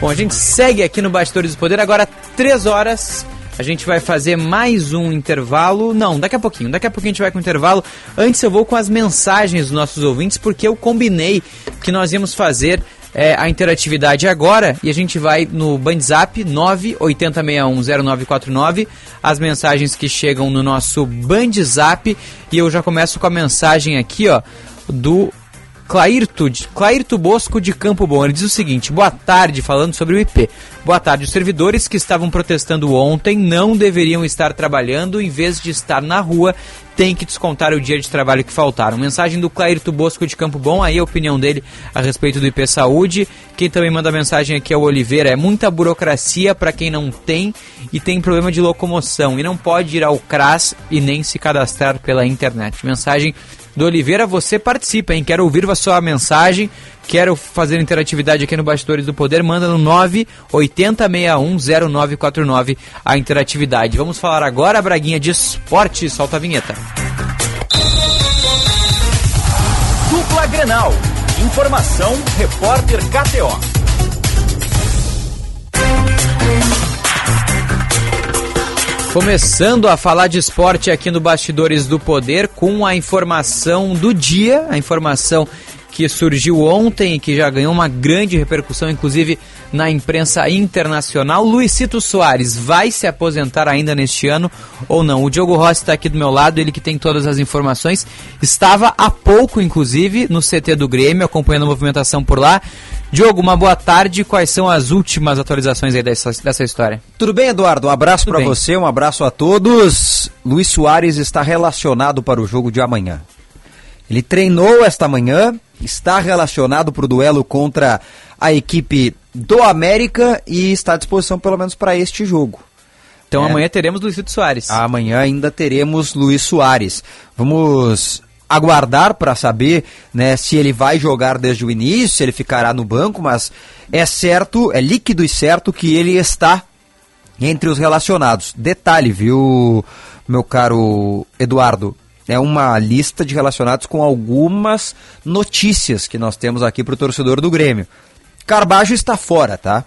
Bom, a gente segue aqui no Bastidores do Poder, agora três horas. A gente vai fazer mais um intervalo. Não, daqui a pouquinho. Daqui a pouquinho a gente vai com o intervalo. Antes eu vou com as mensagens dos nossos ouvintes, porque eu combinei que nós íamos fazer é, a interatividade agora e a gente vai no Bandzap 980610949, as mensagens que chegam no nosso Bandzap e eu já começo com a mensagem aqui, ó, do Clairto, Clairto Bosco de Campo Bom. Ele diz o seguinte: boa tarde, falando sobre o IP. Boa tarde. Os servidores que estavam protestando ontem não deveriam estar trabalhando, em vez de estar na rua, tem que descontar o dia de trabalho que faltaram. Mensagem do Clairto Bosco de Campo Bom, aí a opinião dele a respeito do IP Saúde. Quem também manda mensagem aqui é o Oliveira. É muita burocracia para quem não tem e tem problema de locomoção e não pode ir ao CRAS e nem se cadastrar pela internet. Mensagem do Oliveira, você participa, hein? Quero ouvir a sua mensagem, quero fazer interatividade aqui no Bastidores do Poder, manda no 980610949 a interatividade. Vamos falar agora, Braguinha, de esporte, solta a vinheta. Dupla Grenal. Informação, repórter KTO. Começando a falar de esporte aqui no Bastidores do Poder com a informação do dia, a informação que surgiu ontem e que já ganhou uma grande repercussão, inclusive na imprensa internacional. Luizito Soares vai se aposentar ainda neste ano ou não? O Diogo Rossi está aqui do meu lado, ele que tem todas as informações. Estava há pouco, inclusive, no CT do Grêmio, acompanhando a movimentação por lá. Diogo, uma boa tarde. Quais são as últimas atualizações aí dessa, dessa história? Tudo bem, Eduardo? Um abraço para você, um abraço a todos. Luiz Soares está relacionado para o jogo de amanhã. Ele treinou esta manhã, está relacionado para o duelo contra a equipe do América e está à disposição pelo menos para este jogo. Então É. amanhã teremos Luizito Soares. Amanhã ainda teremos Luiz Soares. Vamos aguardar para saber né, se ele vai jogar desde o início, se ele ficará no banco, mas é certo, é líquido e certo que ele está entre os relacionados. Detalhe, viu, meu caro Eduardo? É uma lista de relacionados com algumas notícias que nós temos aqui para o torcedor do Grêmio. Carbajo está fora, tá?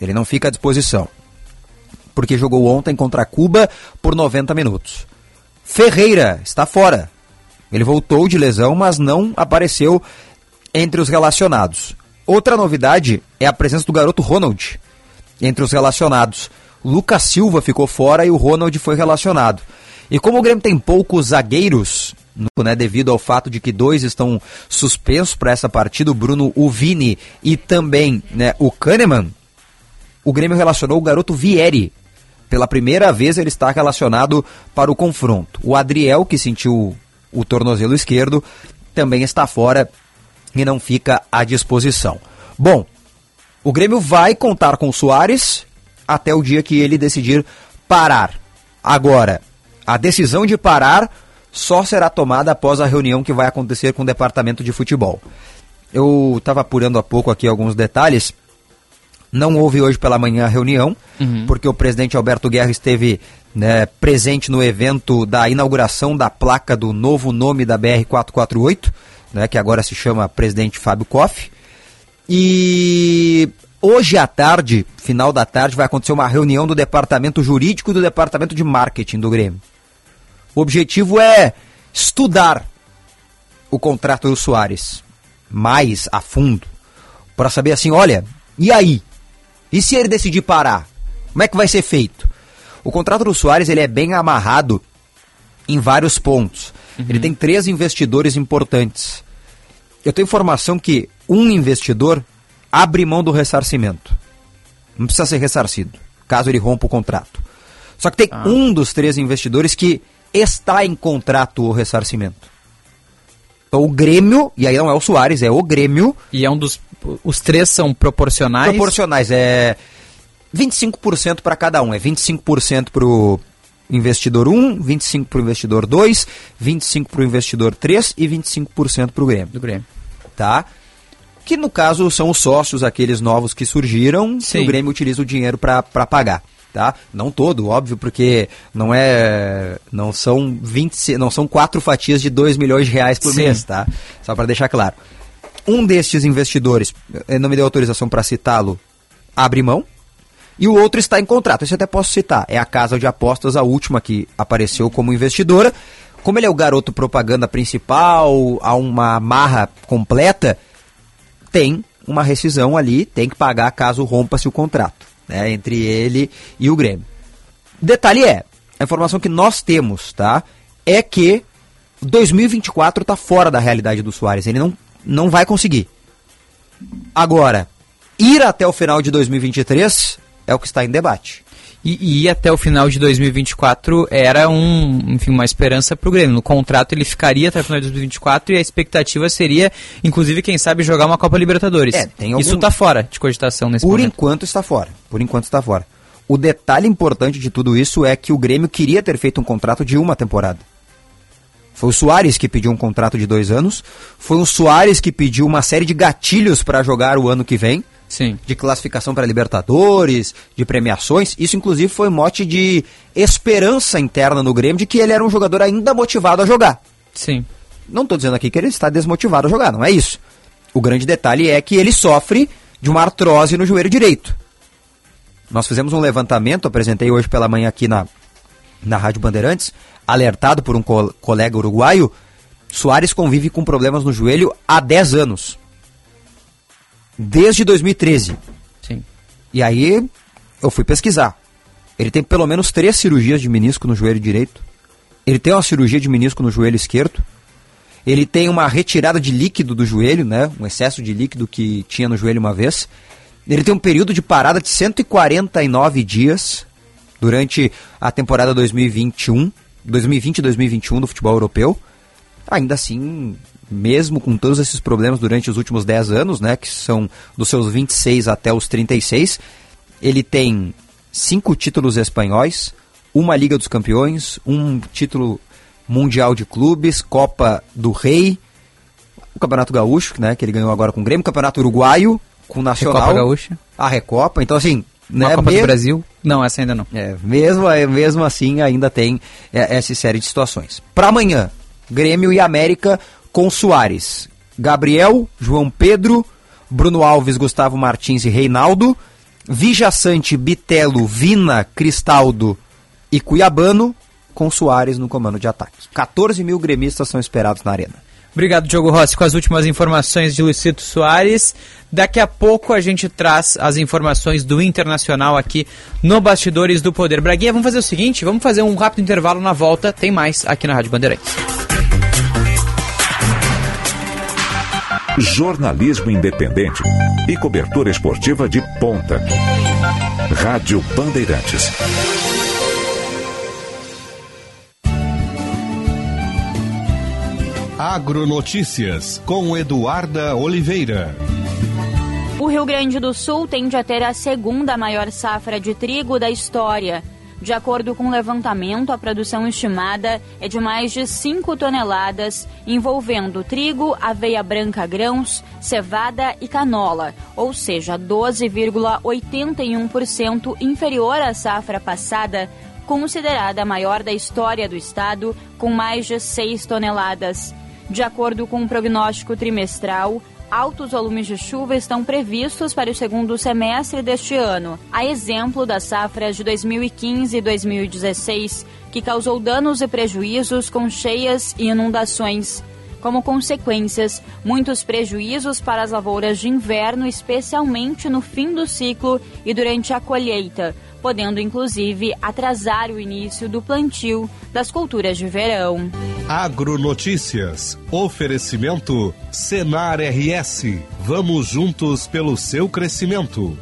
Ele não fica à disposição porque jogou ontem contra Cuba por 90 minutos. Ferreira está fora. Ele voltou de lesão, mas não apareceu entre os relacionados. Outra novidade é a presença do garoto Ronald, entre os relacionados. Lucas Silva ficou fora e o Ronald foi relacionado. E como o Grêmio tem poucos zagueiros, né, devido ao fato de que dois estão suspensos para essa partida, o Bruno Uvini e também né, o Kahneman, o Grêmio relacionou o garoto Vieri. Pela primeira vez ele está relacionado para o confronto. O Adriel, que sentiu o tornozelo esquerdo, também está fora e não fica à disposição. Bom, o Grêmio vai contar com o Soares até o dia que ele decidir parar. Agora, a decisão de parar só será tomada após a reunião que vai acontecer com o departamento de futebol. Eu estava apurando há pouco aqui alguns detalhes. Não houve hoje pela manhã a reunião, uhum. porque o presidente Alberto Guerra esteve né, presente no evento da inauguração da placa do novo nome da BR-448, né, que agora se chama Presidente Fábio Koff. E hoje à tarde, final da tarde, vai acontecer uma reunião do departamento jurídico e do departamento de marketing do Grêmio. O objetivo é estudar o contrato do Soares mais a fundo, para saber assim, olha, e aí? E se ele decidir parar? Como é que vai ser feito? O contrato do Soares ele é bem amarrado em vários pontos. Uhum. Ele tem três investidores importantes. Eu tenho informação que um investidor abre mão do ressarcimento. Não precisa ser ressarcido, caso ele rompa o contrato. Só que tem ah. um dos três investidores que está em contrato o ressarcimento. Então o Grêmio, e aí não é o Soares, é o Grêmio. E é um dos. Os três são proporcionais? Proporcionais, é 25% para cada um. É 25% para o investidor 1, 25% para o investidor 2, 25% para o investidor 3 e 25% para o Grêmio. Do Grêmio. Tá? Que no caso são os sócios, aqueles novos que surgiram, Sim. e o Grêmio utiliza o dinheiro para pagar tá? Não todo, óbvio, porque não é não são 20, não são quatro fatias de 2 milhões de reais por Sim. mês, tá? Só para deixar claro. Um destes investidores, não me deu autorização para citá-lo, abre mão, e o outro está em contrato. Esse até posso citar. É a Casa de Apostas, a última que apareceu como investidora. Como ele é o garoto propaganda principal, há uma marra completa, tem uma rescisão ali, tem que pagar caso rompa-se o contrato né, entre ele e o Grêmio. Detalhe é, a informação que nós temos, tá, é que 2024 está fora da realidade do Soares, ele não, não vai conseguir. Agora, ir até o final de 2023 é o que está em debate. E, e até o final de 2024 era um, enfim, uma esperança para o Grêmio. No contrato ele ficaria até o final de 2024 e a expectativa seria, inclusive, quem sabe, jogar uma Copa Libertadores. É, tem algum... Isso está fora de cogitação nesse Por momento. Por enquanto está fora. Por enquanto está fora. O detalhe importante de tudo isso é que o Grêmio queria ter feito um contrato de uma temporada. Foi o Soares que pediu um contrato de dois anos. Foi o Soares que pediu uma série de gatilhos para jogar o ano que vem. Sim. de classificação para Libertadores, de premiações. Isso, inclusive, foi mote de esperança interna no Grêmio de que ele era um jogador ainda motivado a jogar. Sim. Não estou dizendo aqui que ele está desmotivado a jogar, não é isso. O grande detalhe é que ele sofre de uma artrose no joelho direito. Nós fizemos um levantamento, apresentei hoje pela manhã aqui na, na Rádio Bandeirantes, alertado por um co colega uruguaio. Soares convive com problemas no joelho há 10 anos desde 2013. Sim. E aí eu fui pesquisar. Ele tem pelo menos três cirurgias de menisco no joelho direito. Ele tem uma cirurgia de menisco no joelho esquerdo. Ele tem uma retirada de líquido do joelho, né? Um excesso de líquido que tinha no joelho uma vez. Ele tem um período de parada de 149 dias durante a temporada 2021, 2020 e 2021 do futebol europeu. Ainda assim, mesmo com todos esses problemas durante os últimos 10 anos, né, que são dos seus 26 até os 36, ele tem cinco títulos espanhóis, uma Liga dos Campeões, um título mundial de clubes, Copa do Rei, o Campeonato Gaúcho, né, que ele ganhou agora com o Grêmio, Campeonato Uruguaio, com o Nacional. Recopa Gaúcha. A Recopa, então assim... Uma né, Copa do Brasil? Não, essa ainda não. É, mesmo, é, mesmo assim ainda tem é, essa série de situações. Para amanhã, Grêmio e América com Soares, Gabriel, João Pedro, Bruno Alves, Gustavo Martins e Reinaldo, Vijaçante, Bitelo, Vina, Cristaldo e Cuiabano, com Soares no comando de ataque. 14 mil gremistas são esperados na arena. Obrigado, Diogo Rossi, com as últimas informações de Luicito Soares. Daqui a pouco a gente traz as informações do Internacional aqui no Bastidores do Poder. Braguinha, vamos fazer o seguinte, vamos fazer um rápido intervalo na volta, tem mais aqui na Rádio Bandeirantes. Jornalismo independente e cobertura esportiva de ponta. Rádio Bandeirantes. Agronotícias com Eduarda Oliveira. O Rio Grande do Sul tende a ter a segunda maior safra de trigo da história. De acordo com o levantamento, a produção estimada é de mais de 5 toneladas, envolvendo trigo, aveia branca grãos, cevada e canola, ou seja, 12,81% inferior à safra passada, considerada a maior da história do estado, com mais de 6 toneladas. De acordo com o prognóstico trimestral, altos volumes de chuva estão previstos para o segundo semestre deste ano, a exemplo das safras de 2015 e 2016, que causou danos e prejuízos com cheias e inundações. Como consequências, muitos prejuízos para as lavouras de inverno, especialmente no fim do ciclo e durante a colheita, podendo inclusive atrasar o início do plantio das culturas de verão. Agronotícias. Oferecimento Senar RS. Vamos juntos pelo seu crescimento.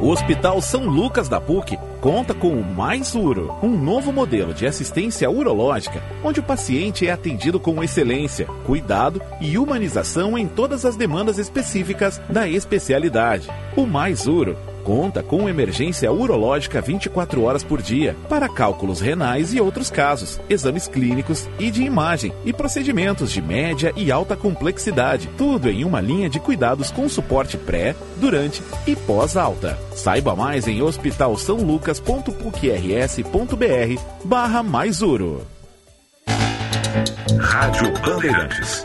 O Hospital São Lucas da PUC conta com o Mais Uro, um novo modelo de assistência urológica, onde o paciente é atendido com excelência, cuidado e humanização em todas as demandas específicas da especialidade. O Mais Uro conta com emergência urológica 24 horas por dia para cálculos renais e outros casos, exames clínicos e de imagem e procedimentos de média e alta complexidade, tudo em uma linha de cuidados com suporte pré, durante e pós-alta. Saiba mais em hospitalsaulucas.pucrs.br barra mais Uro. Rádio Bandeirantes.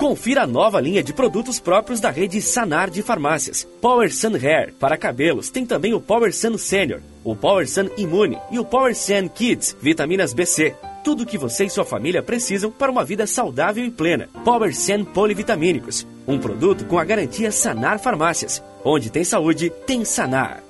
Confira a nova linha de produtos próprios da rede Sanar de farmácias. Power Sun Hair para cabelos tem também o Power Sun Senior, o Power Sun Imune e o Power Sun Kids, vitaminas BC. Tudo o que você e sua família precisam para uma vida saudável e plena. Power Sun Polivitamínicos, um produto com a garantia Sanar Farmácias. Onde tem saúde, tem Sanar.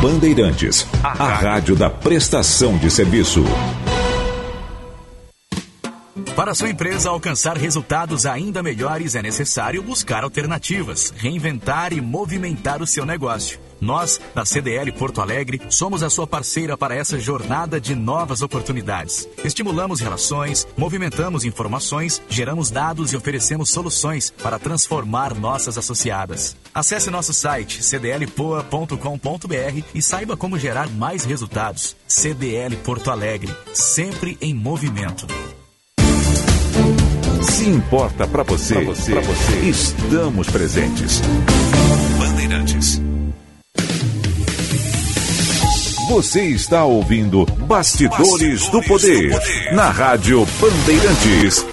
Bandeirantes, a rádio da prestação de serviço. Para sua empresa alcançar resultados ainda melhores, é necessário buscar alternativas, reinventar e movimentar o seu negócio. Nós, da CDL Porto Alegre, somos a sua parceira para essa jornada de novas oportunidades. Estimulamos relações, movimentamos informações, geramos dados e oferecemos soluções para transformar nossas associadas. Acesse nosso site cdlpoa.com.br e saiba como gerar mais resultados. CDL Porto Alegre, sempre em movimento. Se importa para você, pra você, pra você, estamos presentes. Bandeirantes. Você está ouvindo Bastidores, Bastidores do, poder, do Poder na Rádio Bandeirantes.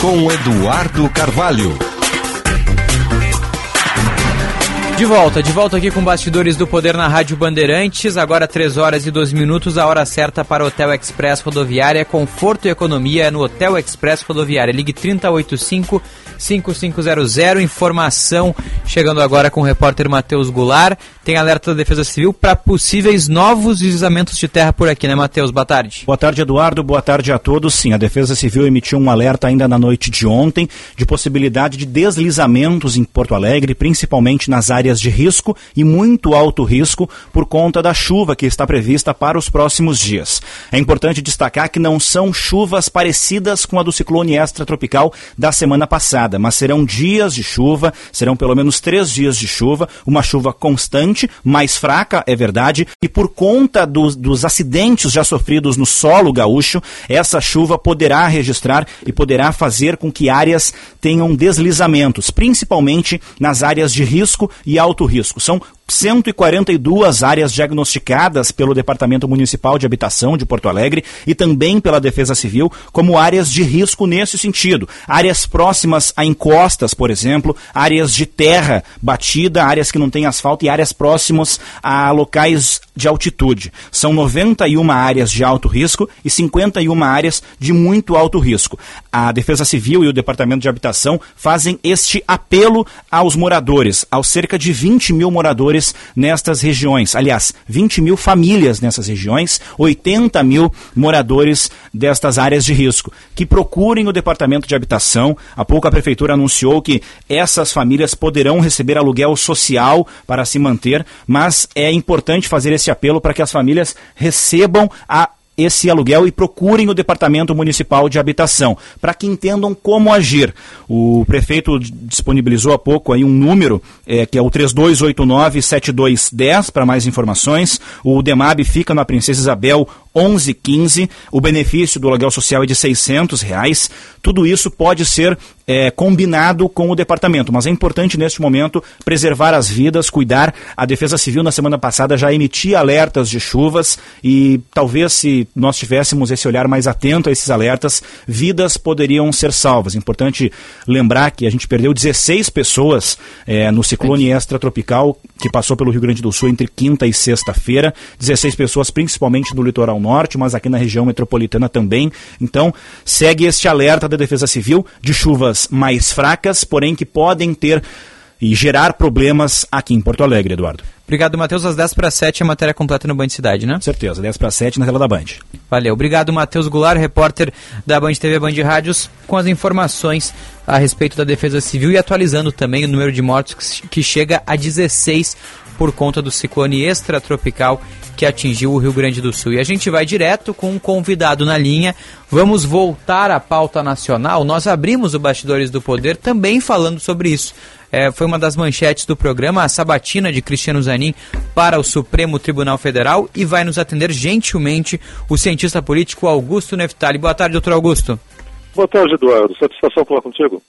Com Eduardo Carvalho. De volta, de volta aqui com Bastidores do Poder na Rádio Bandeirantes. Agora 3 horas e 12 minutos, a hora certa para o Hotel Express Rodoviária. Conforto e economia no Hotel Express Rodoviária. Ligue 3085 5500. Informação chegando agora com o repórter Matheus Goulart. Tem alerta da Defesa Civil para possíveis novos deslizamentos de terra por aqui, né, Matheus? Boa tarde. Boa tarde, Eduardo. Boa tarde a todos. Sim, a Defesa Civil emitiu um alerta ainda na noite de ontem de possibilidade de deslizamentos em Porto Alegre, principalmente nas áreas de risco e muito alto risco por conta da chuva que está prevista para os próximos dias. É importante destacar que não são chuvas parecidas com a do ciclone extratropical da semana passada, mas serão dias de chuva, serão pelo menos três dias de chuva, uma chuva constante, mais fraca, é verdade, e por conta dos, dos acidentes já sofridos no solo gaúcho, essa chuva poderá registrar e poderá fazer com que áreas tenham deslizamentos, principalmente nas áreas de risco e alto risco. São 142 áreas diagnosticadas pelo Departamento Municipal de Habitação de Porto Alegre e também pela Defesa Civil como áreas de risco nesse sentido. Áreas próximas a encostas, por exemplo, áreas de terra batida, áreas que não têm asfalto e áreas próximas a locais de altitude. São 91 áreas de alto risco e 51 áreas de muito alto risco. A Defesa Civil e o Departamento de Habitação fazem este apelo aos moradores, aos cerca de 20 mil moradores moradores nestas regiões. Aliás, 20 mil famílias nessas regiões, 80 mil moradores destas áreas de risco, que procurem o Departamento de Habitação. Há pouco a Prefeitura anunciou que essas famílias poderão receber aluguel social para se manter, mas é importante fazer esse apelo para que as famílias recebam a esse aluguel e procurem o Departamento Municipal de Habitação, para que entendam como agir. O prefeito disponibilizou há pouco aí um número, é, que é o 3289-7210, para mais informações. O DEMAB fica na Princesa Isabel 1115. O benefício do aluguel social é de 600 reais. Tudo isso pode ser é, combinado com o departamento, mas é importante neste momento preservar as vidas, cuidar. A Defesa Civil na semana passada já emitia alertas de chuvas e talvez se nós tivéssemos esse olhar mais atento a esses alertas, vidas poderiam ser salvas. Importante lembrar que a gente perdeu 16 pessoas é, no ciclone extratropical que passou pelo Rio Grande do Sul entre quinta e sexta-feira. 16 pessoas principalmente no litoral norte, mas aqui na região metropolitana também. Então, segue este alerta da Defesa Civil de chuvas mais fracas, porém que podem ter e gerar problemas aqui em Porto Alegre, Eduardo. Obrigado, Matheus. Às 10 para 7 a matéria completa no Band Cidade, né? Certeza, 10 para 7 na tela da Band. Valeu. Obrigado, Matheus Goulart, repórter da Band TV Band Rádios, com as informações a respeito da Defesa Civil e atualizando também o número de mortos que chega a 16 por conta do ciclone extratropical que atingiu o Rio Grande do Sul. E a gente vai direto com um convidado na linha. Vamos voltar à pauta nacional. Nós abrimos o Bastidores do Poder também falando sobre isso. É, foi uma das manchetes do programa, a sabatina de Cristiano Zanin para o Supremo Tribunal Federal e vai nos atender gentilmente o cientista político Augusto Neftali. Boa tarde, doutor Augusto. Boa tarde, Eduardo. Satisfação falar contigo.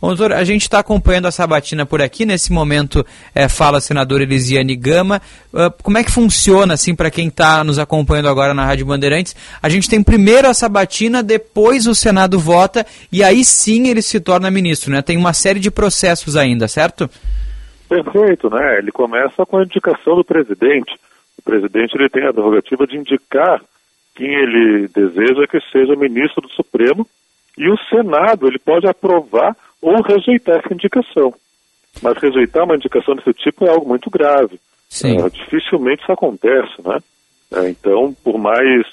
doutor, a gente está acompanhando a sabatina por aqui. Nesse momento, é, fala a senadora Elisiane Gama. Uh, como é que funciona, assim, para quem está nos acompanhando agora na Rádio Bandeirantes? A gente tem primeiro a sabatina, depois o Senado vota e aí sim ele se torna ministro, né? Tem uma série de processos ainda, certo? Perfeito, né? Ele começa com a indicação do presidente. O presidente ele tem a prerrogativa de indicar quem ele deseja que seja ministro do Supremo e o Senado ele pode aprovar ou rejeitar essa indicação. Mas rejeitar uma indicação desse tipo é algo muito grave. É, dificilmente isso acontece, né? É, então, por mais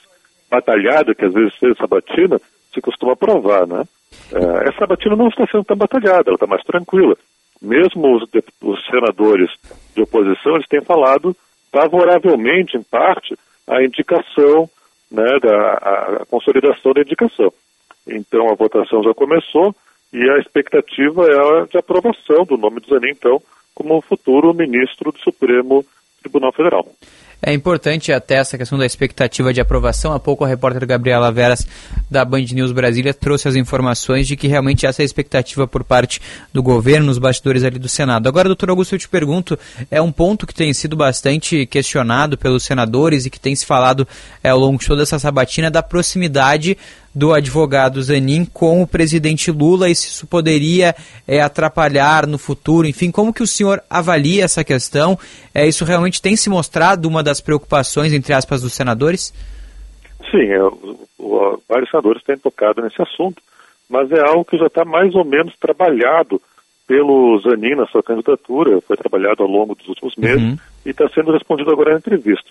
batalhada que às vezes seja essa batina, se costuma aprovar, né? É, essa batina não está sendo tão batalhada, ela está mais tranquila. Mesmo os, os senadores de oposição, eles têm falado favoravelmente, em parte, a indicação, né, da a, a consolidação da indicação. Então a votação já começou e a expectativa é a de aprovação do nome do Zanin, então, como futuro ministro do Supremo Tribunal Federal. É importante até essa questão da expectativa de aprovação. Há pouco a repórter Gabriela Veras, da Band News Brasília, trouxe as informações de que realmente essa é a expectativa por parte do governo, nos bastidores ali do Senado. Agora, doutor Augusto, eu te pergunto, é um ponto que tem sido bastante questionado pelos senadores e que tem se falado é, ao longo de toda essa sabatina da proximidade do advogado Zanin com o presidente Lula e se isso poderia é, atrapalhar no futuro. Enfim, como que o senhor avalia essa questão? É, isso realmente tem se mostrado uma das preocupações, entre aspas, dos senadores? Sim, é, o, o, vários senadores têm tocado nesse assunto, mas é algo que já está mais ou menos trabalhado pelo Zanin na sua candidatura, foi trabalhado ao longo dos últimos meses Uhum. e está sendo respondido agora na entrevista.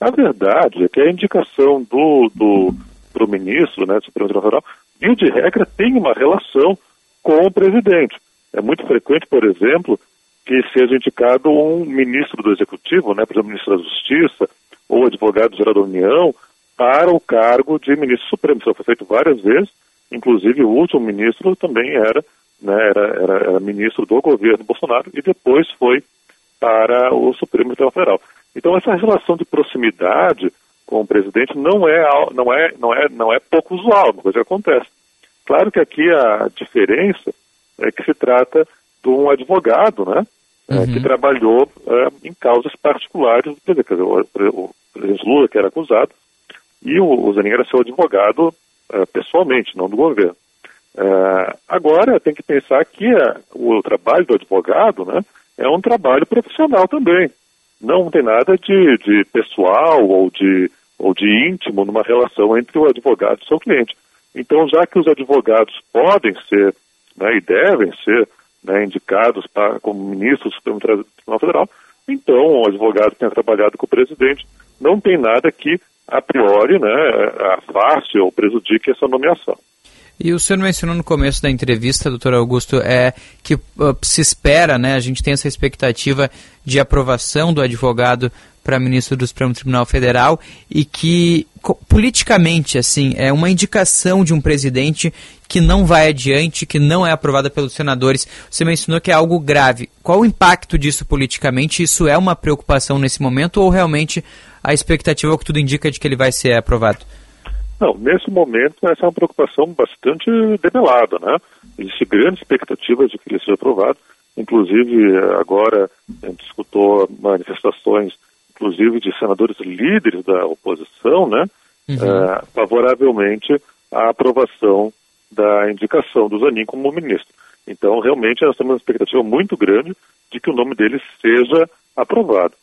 A verdade é que a indicação do, do pro ministro, né, Supremo Tribunal Federal, via de regra tem uma relação com o presidente. É muito frequente, por exemplo, que seja indicado um ministro do Executivo, né, por exemplo, ministro da Justiça ou advogado-geral da União, para o cargo de ministro supremo. Isso foi feito várias vezes, inclusive o último ministro também era, né, era, era, era ministro do governo Bolsonaro e depois foi para o Supremo Tribunal Federal. Então essa relação de proximidade com o presidente não é não é não é não é pouco usual, uma coisa que acontece. Claro que aqui a diferença é que se trata de um advogado, né, é, que trabalhou é, em causas particulares do presidente. Quer dizer, o, o presidente Lula, que era acusado, e o, o Zanin era seu advogado é, pessoalmente, não do governo. É, agora, tem que pensar que é, o trabalho do advogado né, é um trabalho profissional também. Não tem nada de, de pessoal ou de, ou de íntimo numa relação entre o advogado e seu cliente. Então, já que os advogados podem ser né, e devem ser né, indicados para, como ministros do Supremo Tribunal Federal, então o advogado que tenha trabalhado com o presidente não tem nada que, a priori, né, afaste ou prejudique essa nomeação. E o senhor mencionou no começo da entrevista, doutor Augusto, é que uh, se espera, né, a gente tem essa expectativa de aprovação do advogado para ministro do Supremo Tribunal Federal e que politicamente, assim, é uma indicação de um presidente que não vai adiante, que não é aprovada pelos senadores. Você mencionou que é algo grave. Qual o impacto disso politicamente? Isso é uma preocupação nesse momento ou realmente a expectativa, o que tudo indica, de que ele vai ser aprovado? Não, nesse momento essa é uma preocupação bastante debelada, né? Existe grande expectativa de que ele seja aprovado. Inclusive, agora a gente escutou manifestações, inclusive de senadores líderes da oposição, né? eh, favoravelmente à aprovação da indicação do Zanin como ministro. Então, realmente, nós temos uma expectativa muito grande de que o nome dele seja aprovado.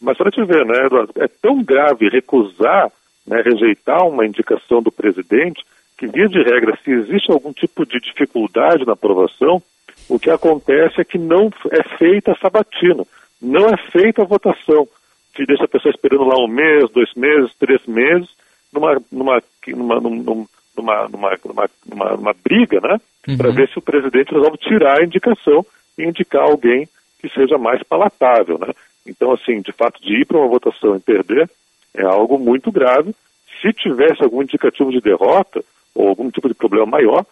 Mas para te ver, né, Eduardo, é tão grave recusar, né, rejeitar uma indicação do presidente, que, via de regra, se existe algum tipo de dificuldade na aprovação, o que acontece é que não é feita a sabatina, não é feita a votação, que deixa a pessoa esperando lá um mês, dois meses, três meses, numa, numa, numa, numa, numa, numa, numa, numa, briga, né, para ver se o presidente resolve tirar a indicação e indicar alguém que seja mais palatável, né. Então, assim, de fato, de ir para uma votação e perder é algo muito grave. Se tivesse algum indicativo de derrota ou algum tipo de problema maior,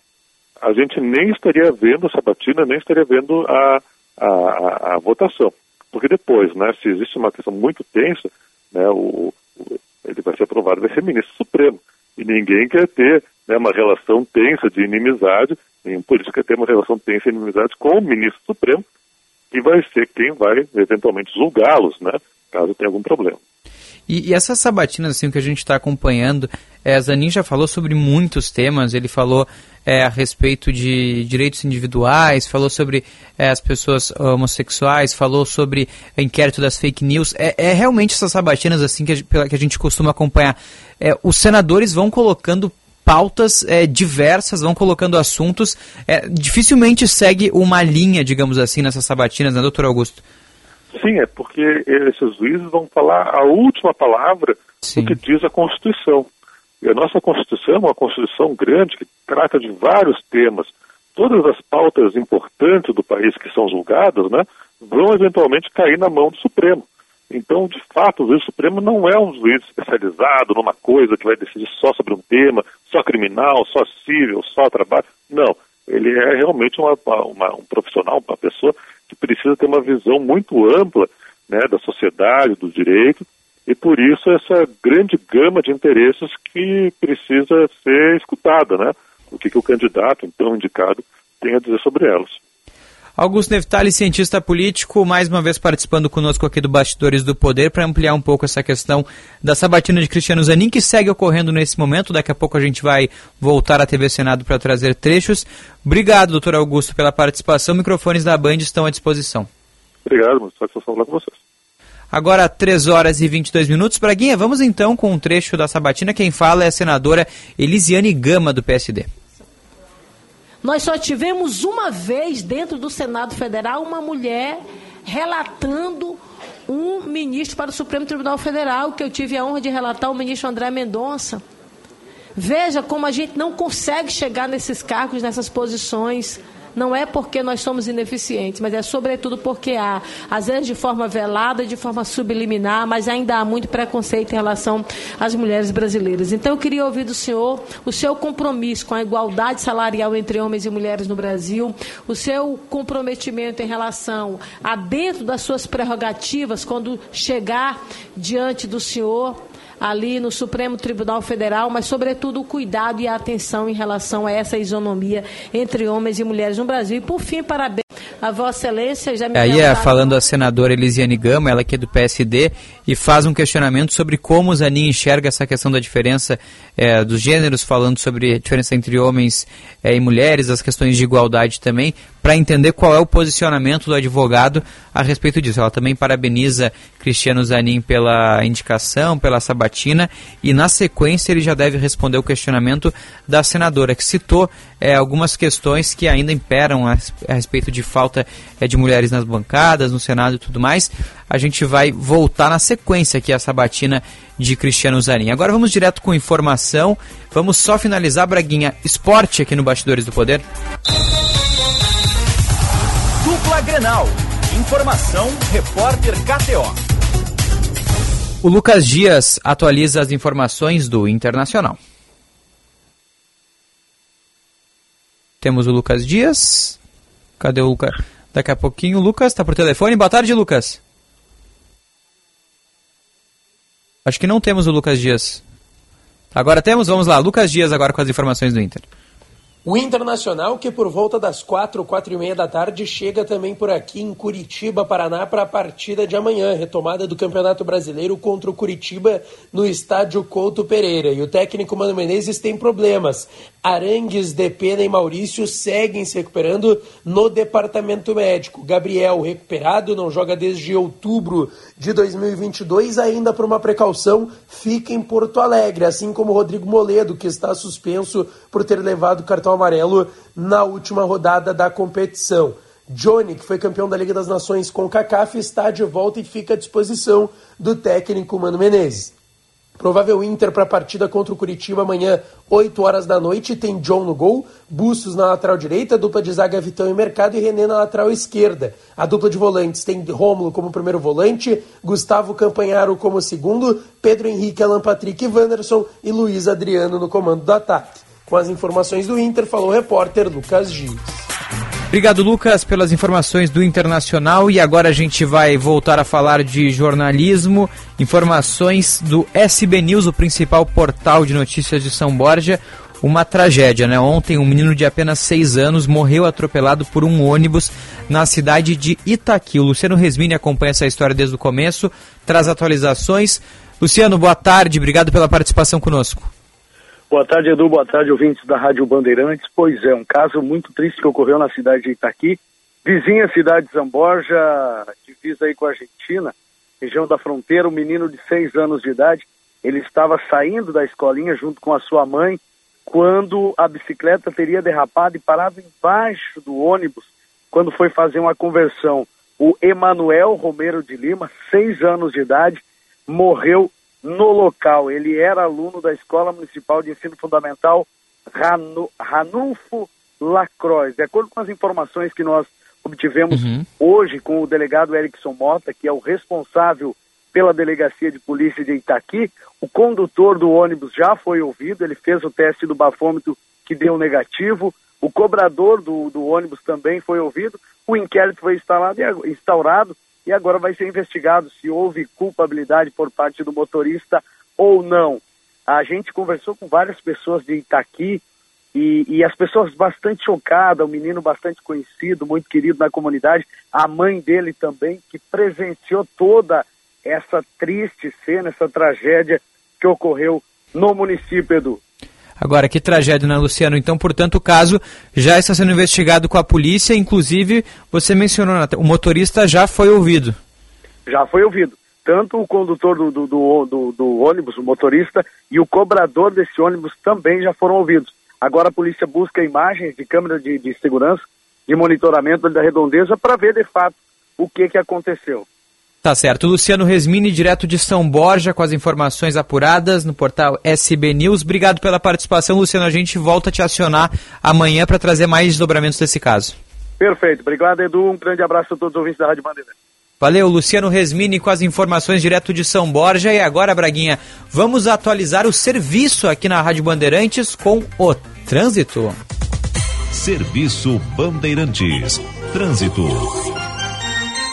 a gente nem estaria vendo a sabatina, nem estaria vendo a, a, a, a votação. Porque depois, né, se existe uma questão muito tensa, né, o, o- ele vai ser aprovado, vai ser ministro supremo. E ninguém quer ter né, uma relação tensa de inimizade, nenhum político quer ter uma relação tensa de inimizade com o ministro supremo, que vai ser quem vai eventualmente julgá-los, né, caso tenha algum problema. E, e essas sabatinas assim que a gente está acompanhando, é, Zanin já falou sobre muitos temas. Ele falou é, a respeito de direitos individuais, falou sobre é, as pessoas homossexuais, falou sobre o inquérito das fake news. É, é realmente essas sabatinas assim que a, que a gente costuma acompanhar. É, os senadores vão colocando pautas é, diversas, vão colocando assuntos. É, dificilmente segue uma linha, digamos assim, nessas sabatinas, né, doutor Augusto? Sim, é porque esses juízes vão falar a última palavra do que diz a Constituição. E a nossa Constituição é uma Constituição grande que trata de vários temas. Todas as pautas importantes do país que são julgadas, né, vão eventualmente cair na mão do Supremo. Então, de fato, o juiz supremo não é um juiz especializado numa coisa que vai decidir só sobre um tema, só criminal, só civil, só trabalho. Não. Ele é realmente uma, uma- um profissional, uma pessoa que precisa ter uma visão muito ampla né, da sociedade, do direito, e por isso essa grande gama de interesses que precisa ser escutada, né? O que, que o candidato, então indicado, tem a dizer sobre elas. Augusto Neftali, cientista político, mais uma vez participando conosco aqui do Bastidores do Poder para ampliar um pouco essa questão da sabatina de Cristiano Zanin, que segue ocorrendo nesse momento. Daqui a pouco a gente vai voltar à TV Senado para trazer trechos. Obrigado, doutor Augusto, pela participação. Microfones da Band estão à disposição. Obrigado, muito satisfação falar com vocês. Agora, 3 horas e 22 minutos. Braguinha, vamos então com um trecho da sabatina. Quem fala é a senadora Elisiane Gama, do PSD. Nós só tivemos uma vez dentro do Senado Federal uma mulher relatando um ministro para o Supremo Tribunal Federal, que eu tive a honra de relatar, o ministro André Mendonça. Veja como a gente não consegue chegar nesses cargos, nessas posições não é porque nós somos ineficientes, mas é sobretudo porque há, às vezes de forma velada, de forma subliminar, mas ainda há muito preconceito em relação às mulheres brasileiras. Então eu queria ouvir do senhor o seu compromisso com a igualdade salarial entre homens e mulheres no Brasil, o seu comprometimento em relação a dentro das suas prerrogativas, quando chegar diante do senhor ali no Supremo Tribunal Federal, mas, sobretudo, o cuidado e a atenção em relação a essa isonomia entre homens e mulheres no Brasil. E, por fim, parabéns a Vossa Excelência. Já me Aí, é, falando a senadora Elisiane Gama, ela que é do PSD, e faz um questionamento sobre como o Zanin enxerga essa questão da diferença é, dos gêneros, falando sobre a diferença entre homens é, e mulheres, as questões de igualdade também, para entender qual é o posicionamento do advogado a respeito disso. Ela também parabeniza Cristiano Zanin pela indicação, pela sabatina, e na sequência ele já deve responder o questionamento da senadora, que citou é, algumas questões que ainda imperam a, a respeito de falta é, de mulheres nas bancadas, no Senado e tudo mais. A gente vai voltar na sequência aqui a sabatina de Cristiano Zanin. Agora vamos direto com informação. Vamos só finalizar, Braguinha, esporte aqui no Bastidores do Poder. Dupla Grenal. Informação, repórter KTO. O Lucas Dias atualiza as informações do Internacional. Temos o Lucas Dias. Cadê o Lucas? Daqui a pouquinho o Lucas está por telefone. Boa tarde, Lucas. Acho que não temos o Lucas Dias. Agora temos, vamos lá. Lucas Dias agora com as informações do Inter. O Internacional, que por volta das quatro, quatro e meia da tarde, chega também por aqui em Curitiba, Paraná, para a partida de amanhã, retomada do Campeonato Brasileiro contra o Curitiba no estádio Couto Pereira. E o técnico Mano Menezes tem problemas. Arangues, Depena e Maurício seguem se recuperando no departamento médico. Gabriel, recuperado, não joga desde outubro de 2022, ainda por uma precaução, fica em Porto Alegre, assim como Rodrigo Moledo, que está suspenso por ter levado cartão amarelo na última rodada da competição. Johnny, que foi campeão da Liga das Nações com CACAF, está de volta e fica à disposição do técnico Mano Menezes. Provável Inter para a partida contra o Curitiba amanhã, 8 horas da noite. Tem John no gol, Bustos na lateral direita, dupla de zaga Vitão e Mercado e René na lateral esquerda. A dupla de volantes tem Rômulo como primeiro volante, Gustavo Campanharo como segundo, Pedro Henrique, Alan Patrick e Wanderson e Luiz Adriano no comando do ataque. Com as informações do Inter, falou o repórter Lucas Dias. Obrigado, Lucas, pelas informações do Internacional. E agora a gente vai voltar a falar de jornalismo. Informações do SB News, o principal portal de notícias de São Borja. Uma tragédia, né? Ontem, um menino de apenas 6 anos morreu atropelado por um ônibus na cidade de Itaqui. O Luciano Resmini acompanha essa história desde o começo, traz atualizações. Luciano, boa tarde, obrigado pela participação conosco. Boa tarde, Edu. Boa tarde, ouvintes da Rádio Bandeirantes. Pois é, um caso muito triste que ocorreu na cidade de Itaqui, vizinha cidade de Zamborja, divisa aí com a Argentina, região da fronteira. Um menino de seis anos de idade, ele estava saindo da escolinha junto com a sua mãe, quando a bicicleta teria derrapado e parado embaixo do ônibus, quando foi fazer uma conversão. O Emanuel Romero de Lima, seis anos de idade, morreu no local. Ele era aluno da Escola Municipal de Ensino Fundamental Ranu, Ranulfo Lacroix. De acordo com as informações que nós obtivemos uhum. hoje com o delegado Erickson Mota, que é o responsável pela Delegacia de Polícia de Itaqui, o condutor do ônibus já foi ouvido, ele fez o teste do bafômetro que deu negativo, o cobrador do, do ônibus também foi ouvido, o inquérito foi instalado, instaurado e agora vai ser investigado se houve culpabilidade por parte do motorista ou não. A gente conversou com várias pessoas de Itaqui e, e, as pessoas bastante chocadas, um menino bastante conhecido, muito querido na comunidade, a mãe dele também, que presenciou toda essa triste cena, essa tragédia que ocorreu no município, Edu. Agora, que tragédia, né, Luciano? Então, portanto, o caso já está sendo investigado com a polícia, inclusive, você mencionou, o motorista já foi ouvido. Já foi ouvido. Tanto o condutor do, do, do, do, ônibus, o motorista, e o cobrador desse ônibus também já foram ouvidos. Agora a polícia busca imagens de câmeras de, de segurança, de monitoramento da redondeza, para ver de fato o que, que aconteceu. Tá certo. Luciano Resmini, direto de São Borja, com as informações apuradas no portal SB News. Obrigado pela participação, Luciano. A gente volta a te acionar amanhã para trazer mais desdobramentos desse caso. Perfeito. Obrigado, Edu. Um grande abraço a todos os ouvintes da Rádio Bandeira. Valeu, Luciano Resmini com as informações direto de São Borja. E agora, Braguinha, vamos atualizar o serviço aqui na Rádio Bandeirantes com o trânsito. Serviço Bandeirantes. Trânsito.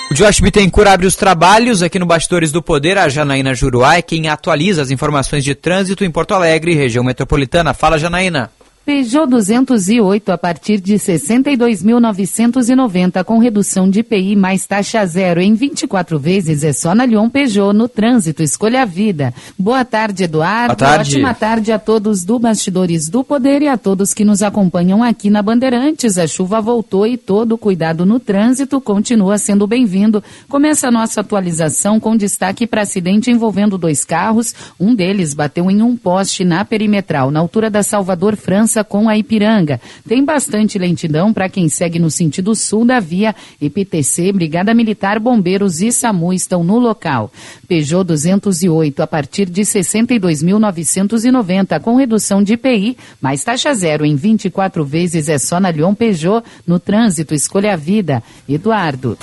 O Josh Bittencourt abre os trabalhos aqui no Bastidores do Poder. A Janaína Juruá é quem atualiza as informações de trânsito em Porto Alegre, região metropolitana. Fala, Janaína. Peugeot 208 a partir de 62.990 com redução de IPI mais taxa zero em 24 vezes é só na Lyon Peugeot no trânsito. Escolha a vida. Boa tarde, Eduardo. Boa tarde. Ótima tarde a todos do Bastidores do Poder e a todos que nos acompanham aqui na Bandeirantes. A chuva voltou e todo cuidado no trânsito continua sendo bem-vindo. Começa a nossa atualização com destaque para acidente envolvendo dois carros. Um deles bateu em um poste na perimetral, na altura da Salvador França com a Ipiranga. Tem bastante lentidão para quem segue no sentido sul da via. IPTC, Brigada Militar, Bombeiros e SAMU estão no local. Peugeot 208 a partir de 62.990 com redução de IPI, mais taxa zero em 24 vezes é só na Lyon Peugeot. No trânsito, escolha a vida. Eduardo.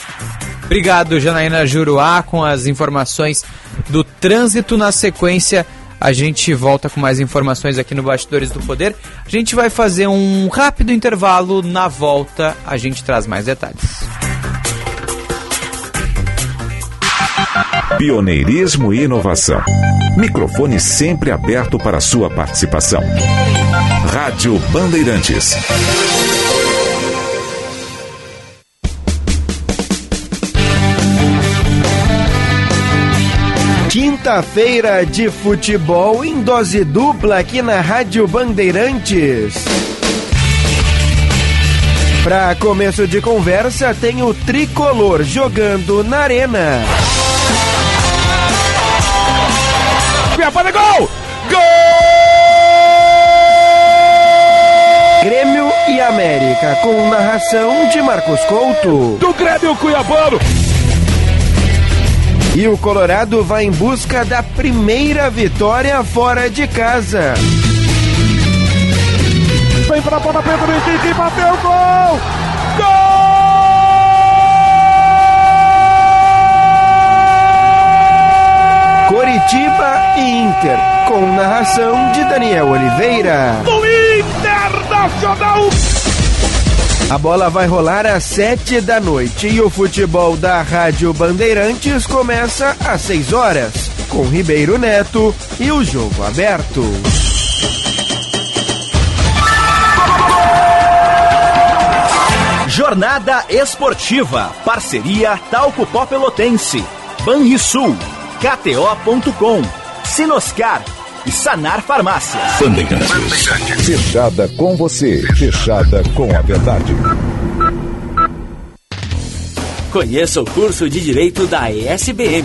Obrigado, Janaína Juruá, com as informações do trânsito na sequência. A gente volta com mais informações aqui no Bastidores do Poder. A gente vai fazer um rápido intervalo. Na volta, a gente traz mais detalhes. Pioneirismo e inovação. Microfone sempre aberto para sua participação. Rádio Bandeirantes. Quinta-feira de futebol em dose dupla aqui na Rádio Bandeirantes. Para começo de conversa, tem o tricolor jogando na arena. Cuiabá, gol! Gol! Grêmio e América, com narração de Marcos Couto. Do Grêmio Cuiabano! E o Colorado vai em busca da primeira vitória fora de casa. Vem para a bola do Henrique, bateu o gol! Gol! Coritiba e Inter, com narração de Daniel Oliveira. Do Internacional! A bola vai rolar às sete da noite e o futebol da Rádio Bandeirantes começa às seis horas, com Ribeiro Neto e o jogo aberto. Jornada Esportiva. Parceria Talco Pó Pelotense. Banrisul. KTO.com. Sinoscar. E Sanar Farmácias. Bandeirantes. Fechada com você. Fechada com a verdade. Conheça o curso de Direito da ESBM,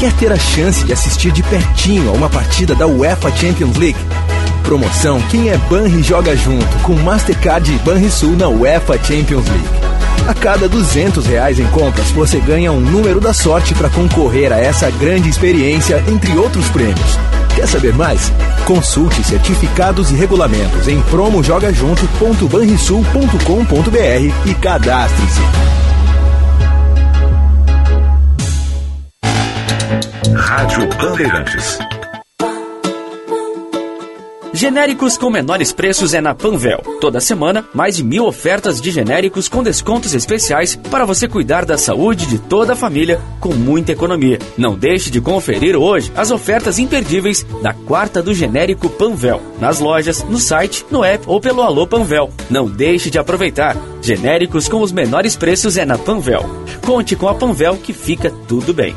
Quer ter a chance de assistir de pertinho a uma partida da UEFA Champions League? Promoção Quem é Banri joga junto com Mastercard e Banrisul na UEFA Champions League. A cada 200 reais em compras, você ganha um número da sorte para concorrer a essa grande experiência, entre outros prêmios. Quer saber mais? Consulte certificados e regulamentos em promojogajunto.banrisul.com.br e cadastre-se. Rádio Bandeirantes. Genéricos com menores preços é na Panvel. Toda semana, mais de mil ofertas de genéricos com descontos especiais para você cuidar da saúde de toda a família com muita economia. Não deixe de conferir hoje as ofertas imperdíveis da quarta do genérico Panvel. Nas lojas, no site, no app ou pelo Alô Panvel. Não deixe de aproveitar. Genéricos com os menores preços é na Panvel. Conte com a Panvel que fica tudo bem.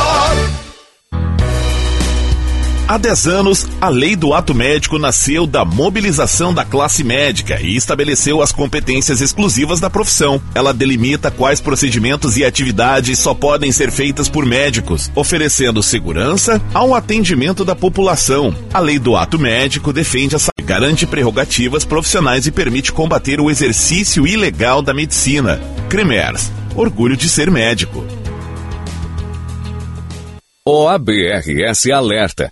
Há 10 anos, a lei do ato médico nasceu da mobilização da classe médica e estabeleceu as competências exclusivas da profissão. Ela delimita quais procedimentos e atividades só podem ser feitas por médicos, oferecendo segurança ao atendimento da população. A lei do ato médico defende a garante prerrogativas profissionais e permite combater o exercício ilegal da medicina. Cremers, orgulho de ser médico. OABRS alerta.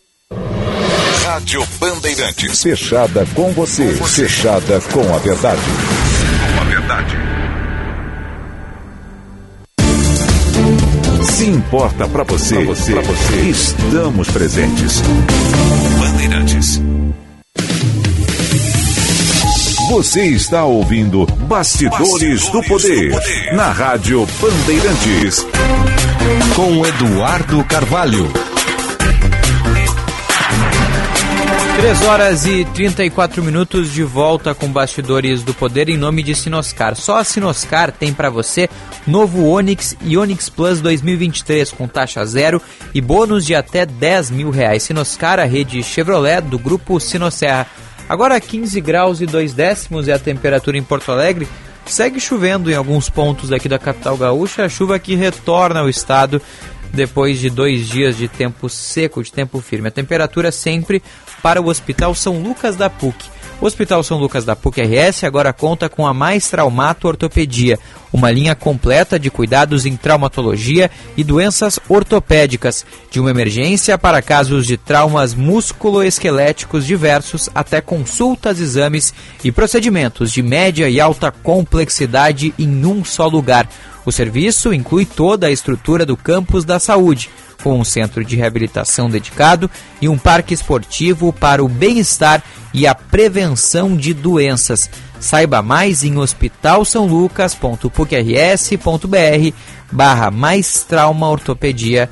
Rádio Bandeirantes. Fechada com você. Fechada com a verdade. Com a verdade. Se importa para você, pra você, pra você, estamos presentes. Bandeirantes. Você está ouvindo Bastidores, Bastidores do, poder, do Poder na Rádio Bandeirantes. Com Eduardo Carvalho. 3 horas e 34 minutos de volta com Bastidores do Poder em nome de Sinoscar. Só a Sinoscar tem para você novo Onix e Onix Plus 2023 com taxa zero e bônus de até 10 mil reais. Sinoscar, a rede Chevrolet do grupo Sinosserra. Agora 15 graus e 2 décimos é a temperatura em Porto Alegre. Segue chovendo em alguns pontos aqui da capital gaúcha, a chuva que retorna ao estado depois de dois dias de tempo seco, de tempo firme. A temperatura sempre para o Hospital São Lucas da PUC. O Hospital São Lucas da PUC RS agora conta com a Mais Traumato Ortopedia, uma linha completa de cuidados em traumatologia e doenças ortopédicas, de uma emergência para casos de traumas musculoesqueléticos diversos até consultas, exames e procedimentos de média e alta complexidade em um só lugar. O serviço inclui toda a estrutura do campus da saúde com um centro de reabilitação dedicado e um parque esportivo para o bem-estar e a prevenção de doenças. Saiba mais em hospitalsaulucas.pucrs.br barra mais trauma ortopedia.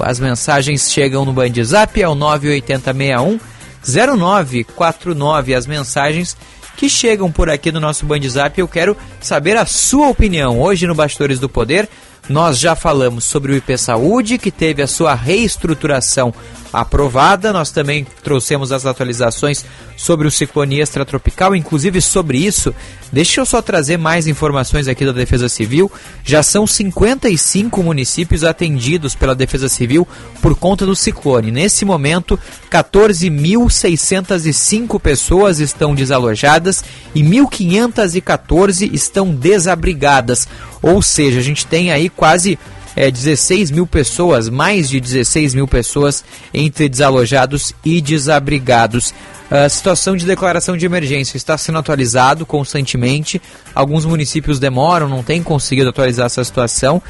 As mensagens chegam no Bandzap ao 98061 0949. As mensagens que chegam por aqui no nosso Bandzap, eu quero saber a sua opinião. Hoje no Bastidores do Poder, nós já falamos sobre o IP Saúde, que teve a sua reestruturação aprovada. Nós também trouxemos as atualizações sobre o ciclone extratropical, inclusive sobre isso. Deixa eu só trazer mais informações aqui da Defesa Civil. Já são 55 municípios atendidos pela Defesa Civil por conta do ciclone. Nesse momento, 14.605 pessoas estão desalojadas e 1.514 estão desabrigadas. Ou seja, a gente tem aí quase é, 16 mil pessoas, mais de 16 mil pessoas entre desalojados e desabrigados. A situação de declaração de emergência está sendo atualizado constantemente. Alguns municípios demoram, não têm conseguido atualizar essa situação,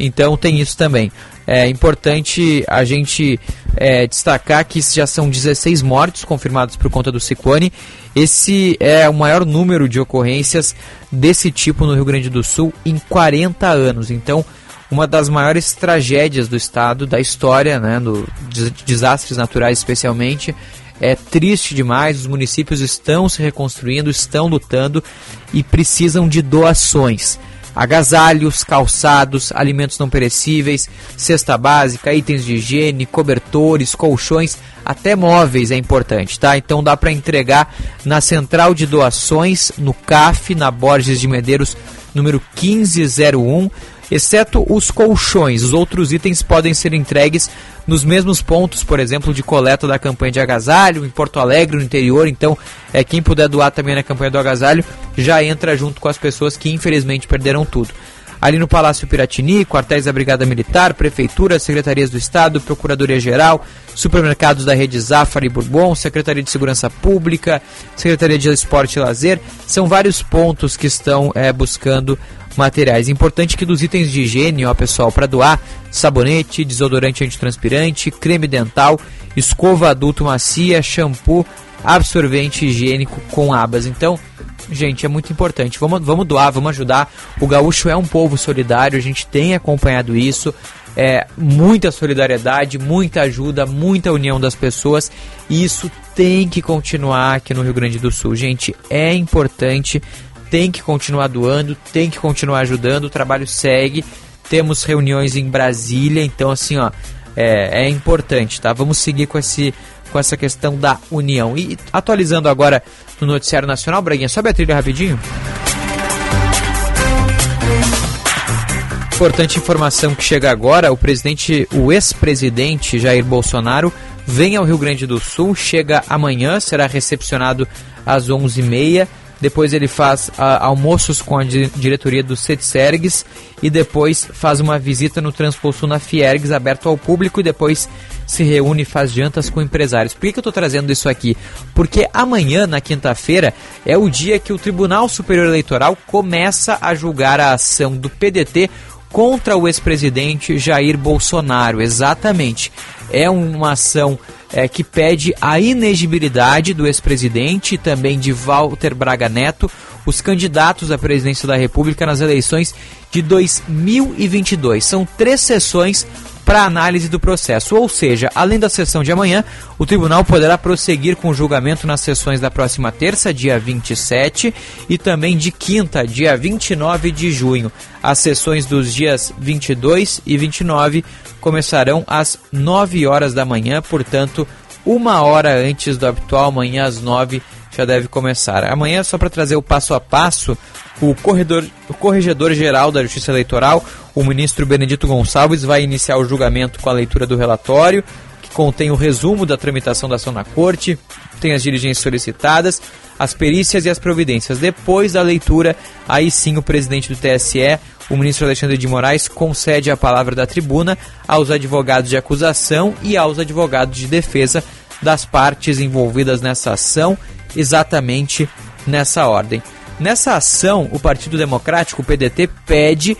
então tem isso também. É importante a gente é, destacar que já são 16 mortes confirmados por conta do ciclone. Esse é o maior número de ocorrências desse tipo no Rio Grande do Sul em 40 anos. Então, uma das maiores tragédias do estado, da história, né, do, de desastres naturais especialmente, É triste demais, os municípios estão se reconstruindo, estão lutando e precisam de doações agasalhos, calçados, alimentos não perecíveis, cesta básica, itens de higiene, cobertores, colchões, até móveis é importante, tá? Então dá para entregar na central de doações, no CAF, na Borges de Medeiros, número 1501 exceto os colchões. Os outros itens podem ser entregues nos mesmos pontos, por exemplo, de coleta da campanha de agasalho, em Porto Alegre, no interior. Então, é quem puder doar também na campanha do agasalho já entra junto com as pessoas que infelizmente perderam tudo. Ali no Palácio Piratini, quartéis da Brigada Militar, Prefeitura, Secretarias do Estado, Procuradoria-Geral, supermercados da rede Zafari Bourbon, Secretaria de Segurança Pública, Secretaria de Esporte e Lazer, são vários pontos que estão é, buscando materiais. Importante que dos itens de higiene, ó pessoal, para doar sabonete, desodorante antitranspirante, creme dental, escova adulto macia, shampoo, absorvente higiênico com abas. Então, gente, é muito importante. Vamos, vamos doar, vamos ajudar. O gaúcho é um povo solidário, a gente tem acompanhado isso. É, muita solidariedade, muita ajuda, muita união das pessoas. E isso tem que continuar aqui no Rio Grande do Sul. Gente, é importante tem que continuar doando, tem que continuar ajudando, o trabalho segue. Temos reuniões em Brasília, então assim, ó, é, é importante, tá? Vamos seguir com esse com essa questão da união. E atualizando agora no noticiário nacional, Braguinha, sobe a trilha rapidinho. Importante informação que chega agora, o presidente, o ex-presidente Jair Bolsonaro vem ao Rio Grande do Sul, chega amanhã, será recepcionado às 11h30 depois ele faz a, almoços com a di diretoria do CETSERGS e depois faz uma visita no Transpulso na Fiergs, aberto ao público, e depois se reúne e faz jantas com empresários. Por que, que eu estou trazendo isso aqui? Porque amanhã, na quinta-feira, é o dia que o Tribunal Superior Eleitoral começa a julgar a ação do PDT contra o ex-presidente Jair Bolsonaro. Exatamente. É uma ação é, que pede a inegibilidade do ex-presidente e também de Walter Braga Neto, os candidatos à presidência da República nas eleições de 2022. São três sessões para análise do processo. Ou seja, além da sessão de amanhã, o tribunal poderá prosseguir com o julgamento nas sessões da próxima terça, dia 27, e também de quinta, dia 29 de junho. As sessões dos dias 22 e 29 começarão às 9 horas da manhã, portanto, uma hora antes do habitual, amanhã às 9 já deve começar. Amanhã, só para trazer o passo a passo, o, corredor, o corregedor-geral da Justiça Eleitoral, o ministro Benedito Gonçalves, vai iniciar o julgamento com a leitura do relatório, que contém o resumo da tramitação da ação na Corte, tem as diligências solicitadas, as perícias e as providências. Depois da leitura, aí sim o presidente do TSE, o ministro Alexandre de Moraes, concede a palavra da tribuna aos advogados de acusação e aos advogados de defesa das partes envolvidas nessa ação, exatamente nessa ordem. Nessa ação, o Partido Democrático, o PDT, pede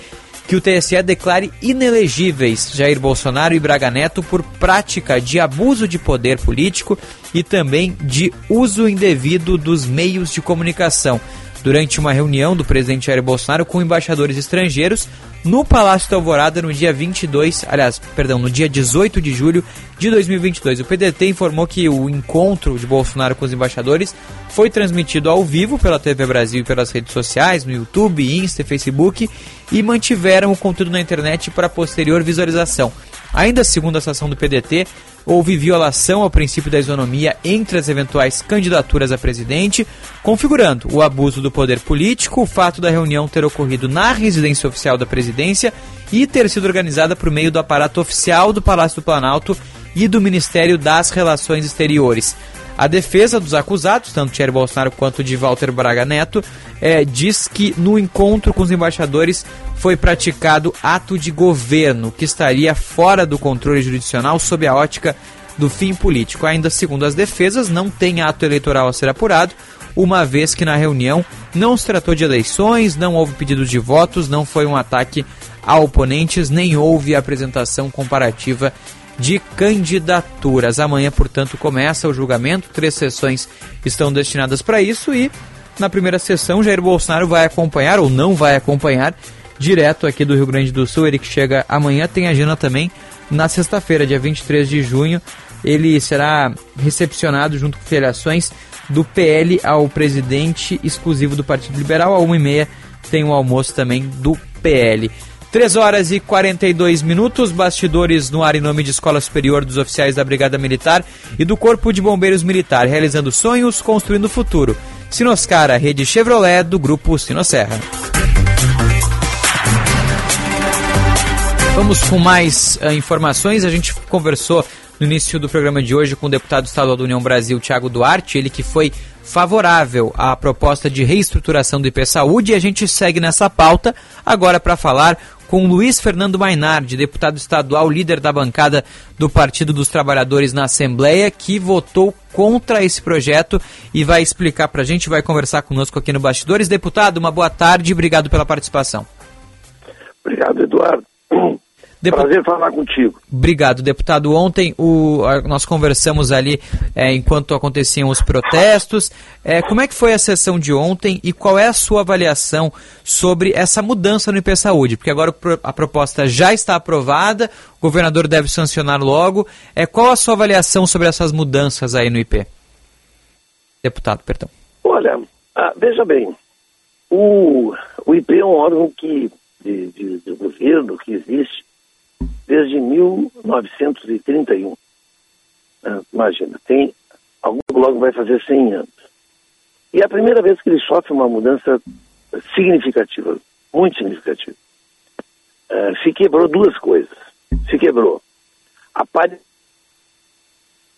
que o TSE declare inelegíveis Jair Bolsonaro e Braga Neto por prática de abuso de poder político e também de uso indevido dos meios de comunicação. Durante uma reunião do presidente Jair Bolsonaro com embaixadores estrangeiros no Palácio da Alvorada no dia 22, aliás, perdão, no dia 18 de julho de 2022. O PDT informou que o encontro de Bolsonaro com os embaixadores foi transmitido ao vivo pela TV Brasil e pelas redes sociais, no YouTube, Insta e Facebook, e mantiveram o conteúdo na internet para posterior visualização. Ainda segundo a estação do PDT, houve violação ao princípio da isonomia entre as eventuais candidaturas a presidente, configurando o abuso do poder político, o fato da reunião ter ocorrido na residência oficial da e ter sido organizada por meio do aparato oficial do Palácio do Planalto e do Ministério das Relações Exteriores. A defesa dos acusados, tanto Jair Bolsonaro quanto de Walter Braga Neto, é, diz que no encontro com os embaixadores foi praticado ato de governo que estaria fora do controle jurisdicional sob a ótica do fim político. Ainda segundo as defesas, não tem ato eleitoral a ser apurado, uma vez que na reunião não se tratou de eleições, não houve pedido de votos, não foi um ataque a oponentes, nem houve apresentação comparativa de candidaturas. Amanhã, portanto, começa o julgamento. Três sessões estão destinadas para isso e na primeira sessão Jair Bolsonaro vai acompanhar ou não vai acompanhar direto aqui do Rio Grande do Sul. Ele que chega amanhã tem agenda também na sexta-feira, dia 23 de junho, ele será recepcionado junto com filiações do PL ao presidente exclusivo do Partido Liberal. À 1h30 tem o almoço também do PL. 3 horas e 42 minutos, bastidores no ar em nome de Escola Superior dos Oficiais da Brigada Militar e do Corpo de Bombeiros Militar, realizando sonhos, construindo o futuro. Sinoscar, a rede Chevrolet do Grupo Sinosserra. Vamos com mais uh, informações. A gente conversou no início do programa de hoje com o deputado estadual da União Brasil, Tiago Duarte, ele que foi favorável à proposta de reestruturação do IP Saúde e a gente segue nessa pauta agora para falar com Luiz Fernando Mainardi, deputado estadual, líder da bancada do Partido dos Trabalhadores na Assembleia, que votou contra esse projeto e vai explicar para a gente, vai conversar conosco aqui no Bastidores. Deputado, uma boa tarde, obrigado pela participação. Obrigado, Eduardo. Depu... Prazer falar contigo. Obrigado, deputado. Ontem o, nós conversamos ali é, enquanto aconteciam os protestos. É, como é que foi a sessão de ontem e qual é a sua avaliação sobre essa mudança no IP Saúde? Porque agora a proposta já está aprovada, o governador deve sancionar logo. É, qual a sua avaliação sobre essas mudanças aí no IP? Deputado, perdão. Olha, ah, veja bem, o, o IP é um órgão que, de, de, de governo que existe desde 1931. Ah, imagina, tem algum logo vai fazer 100 anos. E é a primeira vez que ele sofre uma mudança significativa, muito significativa. Uh, se quebrou duas coisas. Se quebrou a palha,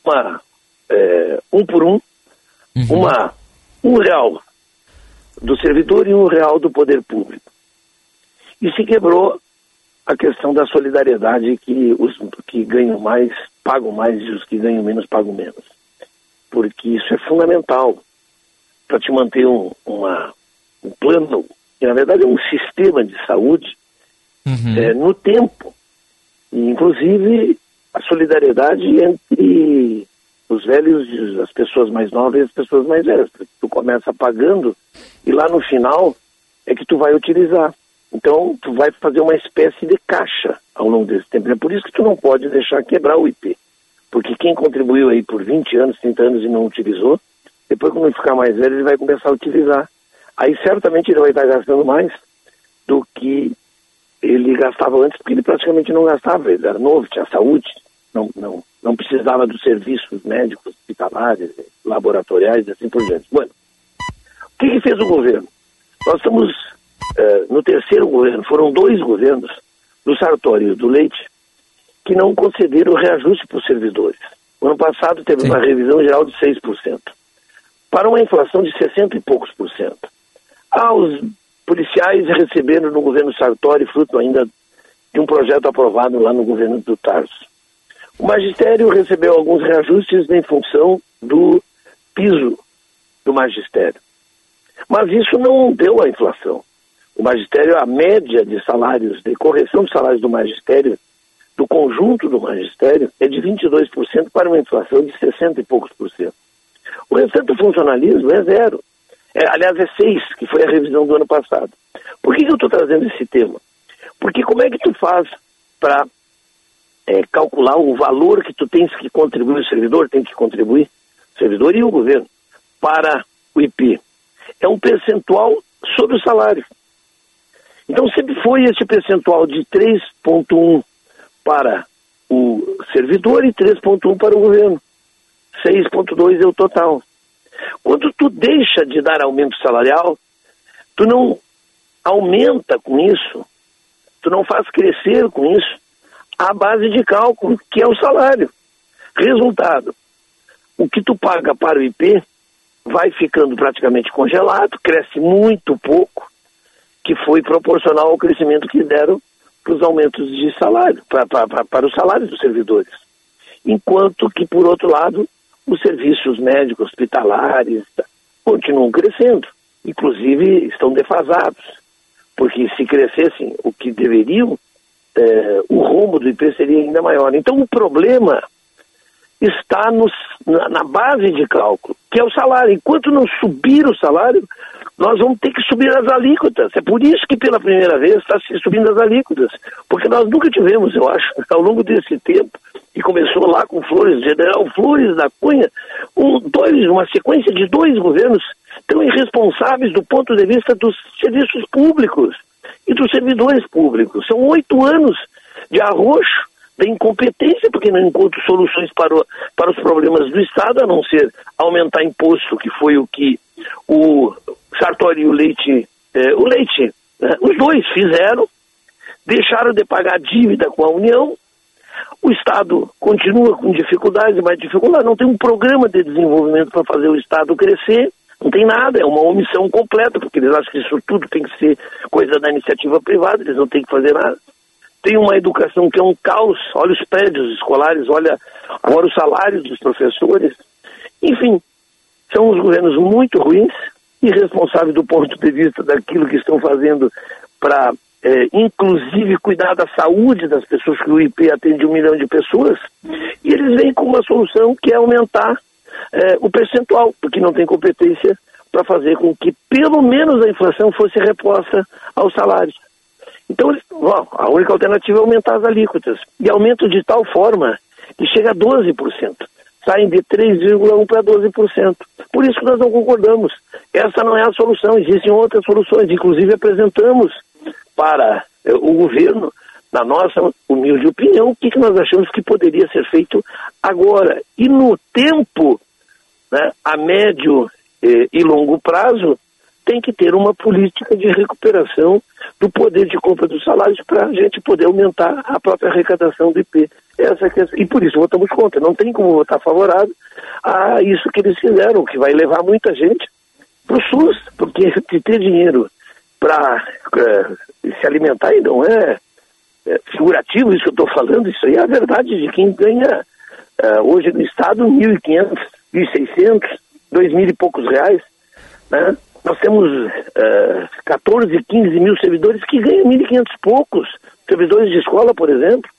uma, é, um por um, uhum. uma, um real do servidor e um real do poder público. E se quebrou a questão da solidariedade que os que ganham mais pagam mais e os que ganham menos pagam menos. Porque isso é fundamental para te manter um, uma, um plano, que na verdade é um sistema de saúde uhum. é, no tempo. E, inclusive a solidariedade entre os velhos, as pessoas mais novas e as pessoas mais velhas. Tu começa pagando e lá no final é que tu vai utilizar. Então, tu vai fazer uma espécie de caixa ao longo desse tempo. É por isso que tu não pode deixar quebrar o IP. Porque quem contribuiu aí por 20 anos, 30 anos e não utilizou, depois quando ele ficar mais velho, ele vai começar a utilizar. Aí certamente ele vai estar gastando mais do que ele gastava antes, porque ele praticamente não gastava, ele era novo, tinha saúde, não, não, não precisava dos serviços médicos, hospitalares, laboratoriais e assim por diante. Bueno, o que, que fez o governo? Nós estamos eh, no terceiro governo, foram dois governos, do Sartori e do Leite, que não concederam reajuste para os servidores. O ano passado teve Sim. uma revisão geral de 6%, para uma inflação de 60 e poucos por cento. Ah, os policiais receberam no governo Sartori, fruto ainda de um projeto aprovado lá no governo do Tarso. O magistério recebeu alguns reajustes em função do piso do magistério. Mas isso não deu a inflação. O magistério, a média de salários, de correção de salários do magistério, do conjunto do magistério, é de 22% para uma inflação de 60 e poucos por cento. O restante do funcionalismo é zero. É, aliás, é seis, que foi a revisão do ano passado. Por que, que eu estou trazendo esse tema? Porque como é que tu faz para é, calcular o valor que tu tens que contribuir, o servidor tem que contribuir, o servidor e o governo, para o IP? É um percentual sobre o salário. Então sempre foi esse percentual de 3,1 para o servidor e 3,1 para o governo. 6,2 é o total. Quando tu deixa de dar aumento salarial, tu não aumenta com isso, tu não faz crescer com isso a base de cálculo, que é o salário. Resultado, o que tu paga para o IP vai ficando praticamente congelado, cresce muito pouco, que foi proporcional ao crescimento que deram para os aumentos de salário, para, os salários dos servidores. Enquanto que, por outro lado, os serviços médicos hospitalares continuam crescendo, inclusive estão defasados, porque se crescessem o que deveriam, é, o rombo do IP seria ainda maior. Então o problema está nos, na, na, base de cálculo, que é o salário. Enquanto não subir o salário, nós vamos ter que subir as alíquotas. É por isso que pela primeira vez está se subindo as alíquotas, porque nós nunca tivemos, eu acho, ao longo desse tempo, e começou lá com Flores, General Flores da Cunha, um, dois, uma sequência de dois governos tão irresponsáveis do ponto de vista dos serviços públicos e dos servidores públicos. São oito anos de arroxo, de incompetência, porque não encontro soluções para, o, para os problemas do Estado, a não ser aumentar imposto, que foi o que o Sartori e o Leite, eh, o Leite, né, os dois fizeram, deixaram de pagar dívida com a União, o Estado continua com dificuldades, mais dificuldades, não tem um programa de desenvolvimento para fazer o Estado crescer, não tem nada, é uma omissão completa, porque eles acham que isso tudo tem que ser coisa da iniciativa privada, eles não têm que fazer nada. Tem uma educação que é um caos, olha os prédios escolares, olha agora os salários dos professores. Enfim, são os governos muito ruins, irresponsáveis do ponto de vista daquilo que estão fazendo para é, inclusive cuidar da saúde das pessoas, que o IP atende um milhão de pessoas, e eles vêm com uma solução que é aumentar é, o percentual, porque não tem competência para fazer com que pelo menos a inflação fosse reposta aos salários. Então, eles, a única alternativa é aumentar as alíquotas, e aumento de tal forma que chega a 12%. Saem de 3,1% para 12%. Por isso que nós não concordamos. Essa não é a solução, existem outras soluções. Inclusive, apresentamos para eh, o governo, na nossa humilde opinião, o que, que nós achamos que poderia ser feito agora. E no tempo, né, a médio eh, e longo prazo, tem que ter uma política de recuperação do poder de compra dos salários para a gente poder aumentar a própria arrecadação do IP. Essa é, e por isso votamos contra. Não tem como votar favorável a isso que eles fizeram, que vai levar muita gente para o SUS, porque de ter dinheiro para é, se alimentar e não é, é, figurativo isso que eu estou falando, isso aí é a verdade de quem ganha é, hoje no Estado 1.500, 1.600, 2.000 e poucos reais. Né? Nós temos uh, 14, 15 mil servidores que ganham 1.500 poucos, servidores de escola, por exemplo.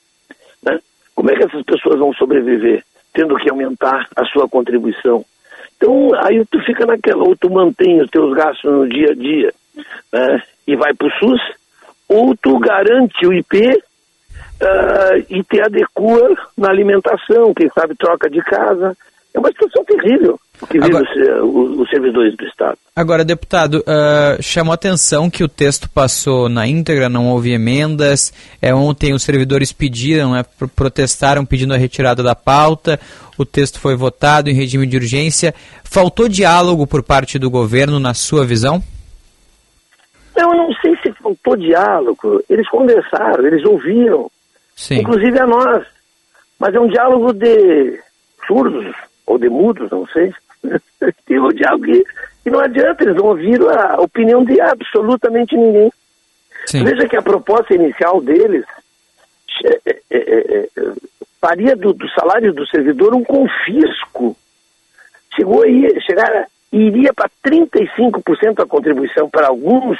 Né? Como é que essas pessoas vão sobreviver, tendo que aumentar a sua contribuição? Então, aí tu fica naquela, ou tu mantém os teus gastos no dia a dia né, e vai para o SUS, ou tu garante o IP uh, e te adequa na alimentação, quem sabe troca de casa. É uma situação terrível que vive Agora... os, os, servidores do Estado. Agora, deputado, uh, chamou atenção que o texto passou na íntegra, não houve emendas. É, ontem os servidores pediram, né, protestaram pedindo a retirada da pauta. O texto foi votado em regime de urgência. Faltou diálogo por parte do governo, na sua visão? Eu não sei se faltou diálogo. Eles conversaram, eles ouviram, Sim. inclusive a nós. Mas é um diálogo de surdos ou de mudos, não sei. Tem um diálogo que, que não adianta, eles não ouviram a opinião de absolutamente ninguém. Sim. Veja que a proposta inicial deles é, é, é, é faria do, do, salário do servidor um confisco. Chegou aí, chegar, iria para 35% a contribuição para alguns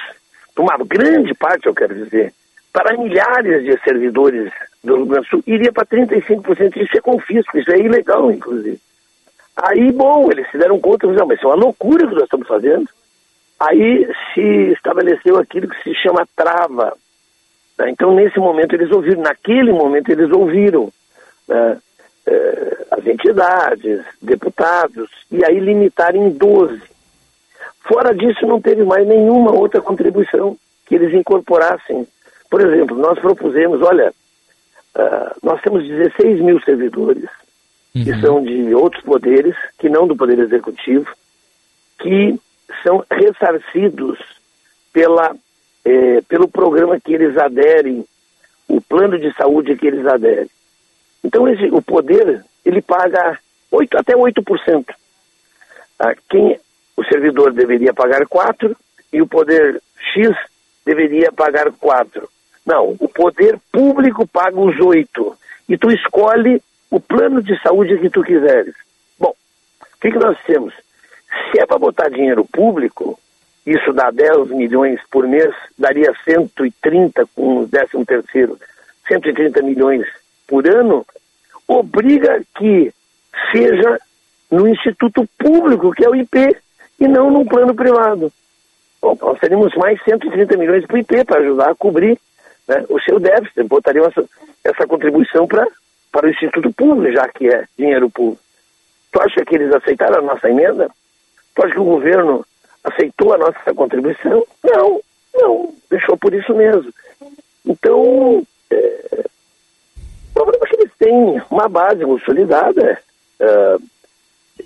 uma grande parte, eu quero dizer, para milhares de servidores do Rio Grande do Sul, iria para 35%. Isso é confisco, isso é ilegal, inclusive. Aí, bom, eles se deram conta, não, mas isso é uma loucura que nós estamos fazendo. Aí se estabeleceu aquilo que se chama trava. Né? Então, nesse momento, eles ouviram, naquele momento, eles ouviram né? eh, as entidades, deputados, e aí limitaram em 12. Fora disso, não teve mais nenhuma outra contribuição que eles incorporassem. Por exemplo, nós propusemos, olha, uh, nós temos 16 mil servidores, uhum. que são de outros poderes, que não do Poder Executivo, que são ressarcidos pela, eh, pelo programa que eles aderem, o plano de saúde que eles aderem. Então, esse, o poder, ele paga 8, até 8%. Ah, quem o servidor deveria pagar 4 e o poder X deveria pagar 4. Não, o poder público paga os 8 e tu escolhe o plano de saúde que tu quiseres. Bom, o que, que nós temos? Se é para botar dinheiro público, isso dá 10 milhões por mês, daria 130 com o 13 terceiro, 130 milhões por ano, obriga que seja no Instituto Público, que é o IP e não num plano privado. Bom, nós teríamos mais 130 milhões para o IP para ajudar a cobrir né, o seu déficit, botaria essa, essa contribuição para para o Instituto Público, já que é dinheiro público. Tu acha que eles aceitaram a nossa emenda? Tu acha que o governo aceitou a nossa contribuição? Não, não, deixou por isso mesmo. Então, é, o problema é que eles têm uma base consolidada, é,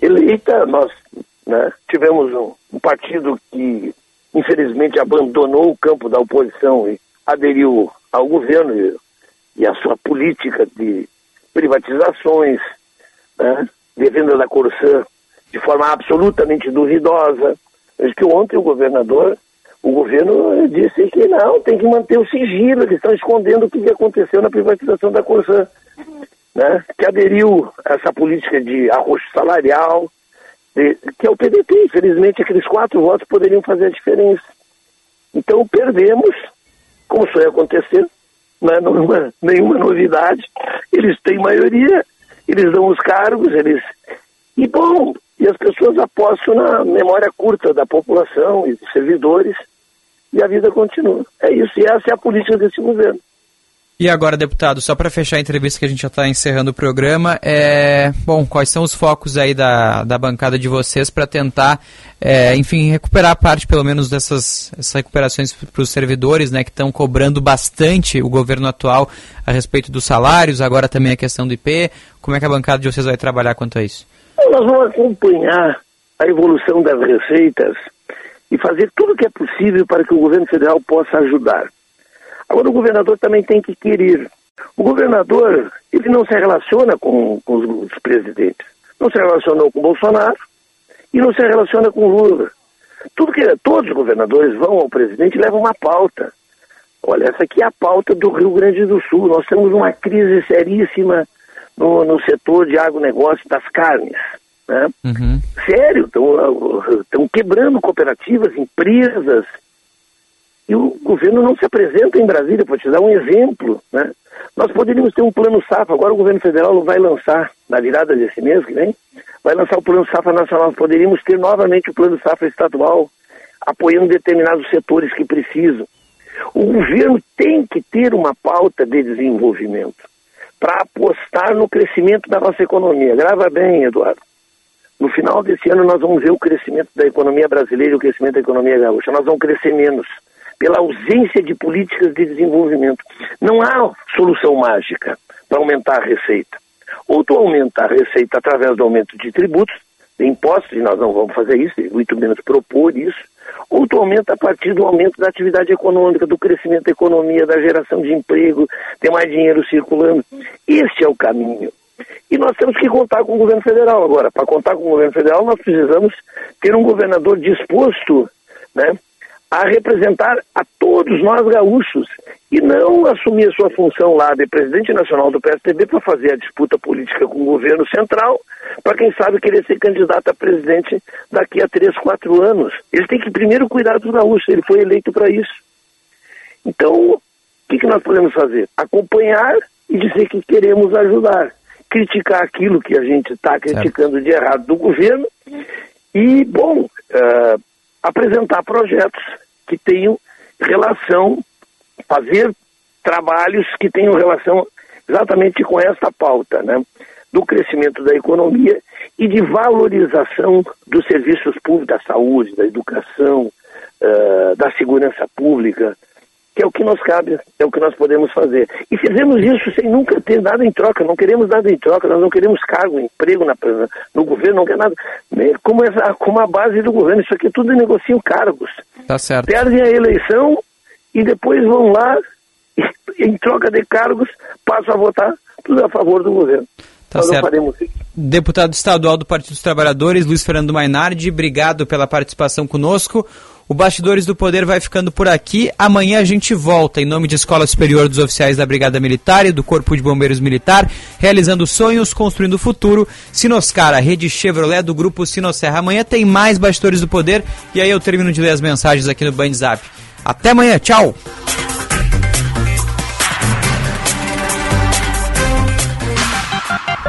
eleita, nós né, tivemos um, um partido que infelizmente abandonou o campo da oposição e aderiu ao governo e, e à sua política de privatizações, né, de venda da Corsã de forma absolutamente duvidosa. Acho que ontem o governador, o governo disse que não, tem que manter o sigilo, eles estão escondendo o que aconteceu na privatização da Corsã. Né, que aderiu a essa política de arroxo salarial, de, que é o PDT. Infelizmente, aqueles quatro votos poderiam fazer a diferença. Então, perdemos, como isso ia acontecer, não é nenhuma, nenhuma novidade. Eles têm maioria, eles dão os cargos, eles. E bom, e as pessoas apostam na memória curta da população e dos servidores, e a vida continua. É isso, e essa é a política desse governo. E agora, deputado, só para fechar a entrevista que a gente já está encerrando o programa, é, bom, quais são os focos aí da, da bancada de vocês para tentar, é, enfim, recuperar parte, pelo menos, dessas essas recuperações para os servidores, né, que estão cobrando bastante o governo atual a respeito dos salários, agora também a questão do IP. Como é que a bancada de vocês vai trabalhar quanto a isso? Nós vamos acompanhar a evolução das receitas e fazer tudo o que é possível para que o governo federal possa ajudar. Agora, o governador também tem que querer. O governador, ele não se relaciona com, com os, os, presidentes. Não se relacionou com Bolsonaro e não se relaciona com Lula. Tudo que, todos os governadores vão ao presidente e levam uma pauta. Olha, essa aqui é a pauta do Rio Grande do Sul. Nós temos uma crise seríssima no, no setor de agronegócio das carnes. Né? Uhum. Sério, estão quebrando cooperativas, empresas, e o governo não se apresenta em Brasília, para te dar um exemplo. Né? Nós poderíamos ter um plano SAFA, agora o governo federal vai lançar, na virada desse mês que vem, vai lançar o plano SAFA nacional. Poderíamos ter novamente o plano SAFA estadual, apoiando determinados setores que precisam. O governo tem que ter uma pauta de desenvolvimento para apostar no crescimento da nossa economia. Grava bem, Eduardo. No final desse ano nós vamos ver o crescimento da economia brasileira e o crescimento da economia gaúcha. Nós vamos crescer menos pela ausência de políticas de desenvolvimento. Não há solução mágica para aumentar a receita. Ou tu aumenta a receita através do aumento de tributos, de impostos, e nós não vamos fazer isso, muito menos propor isso, ou tu aumenta a partir do aumento da atividade econômica, do crescimento da economia, da geração de emprego, ter mais dinheiro circulando. Esse é o caminho. E nós temos que contar com o governo federal agora. Para contar com o governo federal, nós precisamos ter um governador disposto né, a representar a todos nós gaúchos e não assumir a sua função lá de presidente nacional do PSDB para fazer a disputa política com o governo central, para quem sabe querer ser candidato a presidente daqui a três, quatro anos. Ele tem que primeiro cuidar dos gaúchos, ele foi eleito para isso. Então, o que, que nós podemos fazer? Acompanhar e dizer que queremos ajudar. Criticar aquilo que a gente está criticando de errado do governo e, bom, uh, apresentar projetos que tenham relação, fazer trabalhos que tenham relação exatamente com esta pauta, né? Do crescimento da economia e de valorização dos serviços públicos, da saúde, da educação, uh, da segurança pública, que é o que nos cabe, é o que nós podemos fazer. E fizemos isso sem nunca ter nada em troca, não queremos nada em troca, nós não queremos cargo, emprego na, no governo, não quer nada. Como, essa, como a base do governo, isso aqui tudo negociam cargos. Tá certo. Perdem a eleição e depois vão lá, e, em troca de cargos, passam a votar tudo a favor do governo. Tá Nós certo. Deputado estadual do Partido dos Trabalhadores, Luiz Fernando Mainardi, obrigado pela participação conosco. O Bastidores do Poder vai ficando por aqui. Amanhã a gente volta em nome de Escola Superior dos Oficiais da Brigada Militar e do Corpo de Bombeiros Militar, realizando sonhos, construindo o futuro. Sinoscar, a rede Chevrolet do grupo Sinosserra. Amanhã tem mais Bastidores do Poder e aí eu termino de ler as mensagens aqui no Band Zap. Até amanhã, tchau!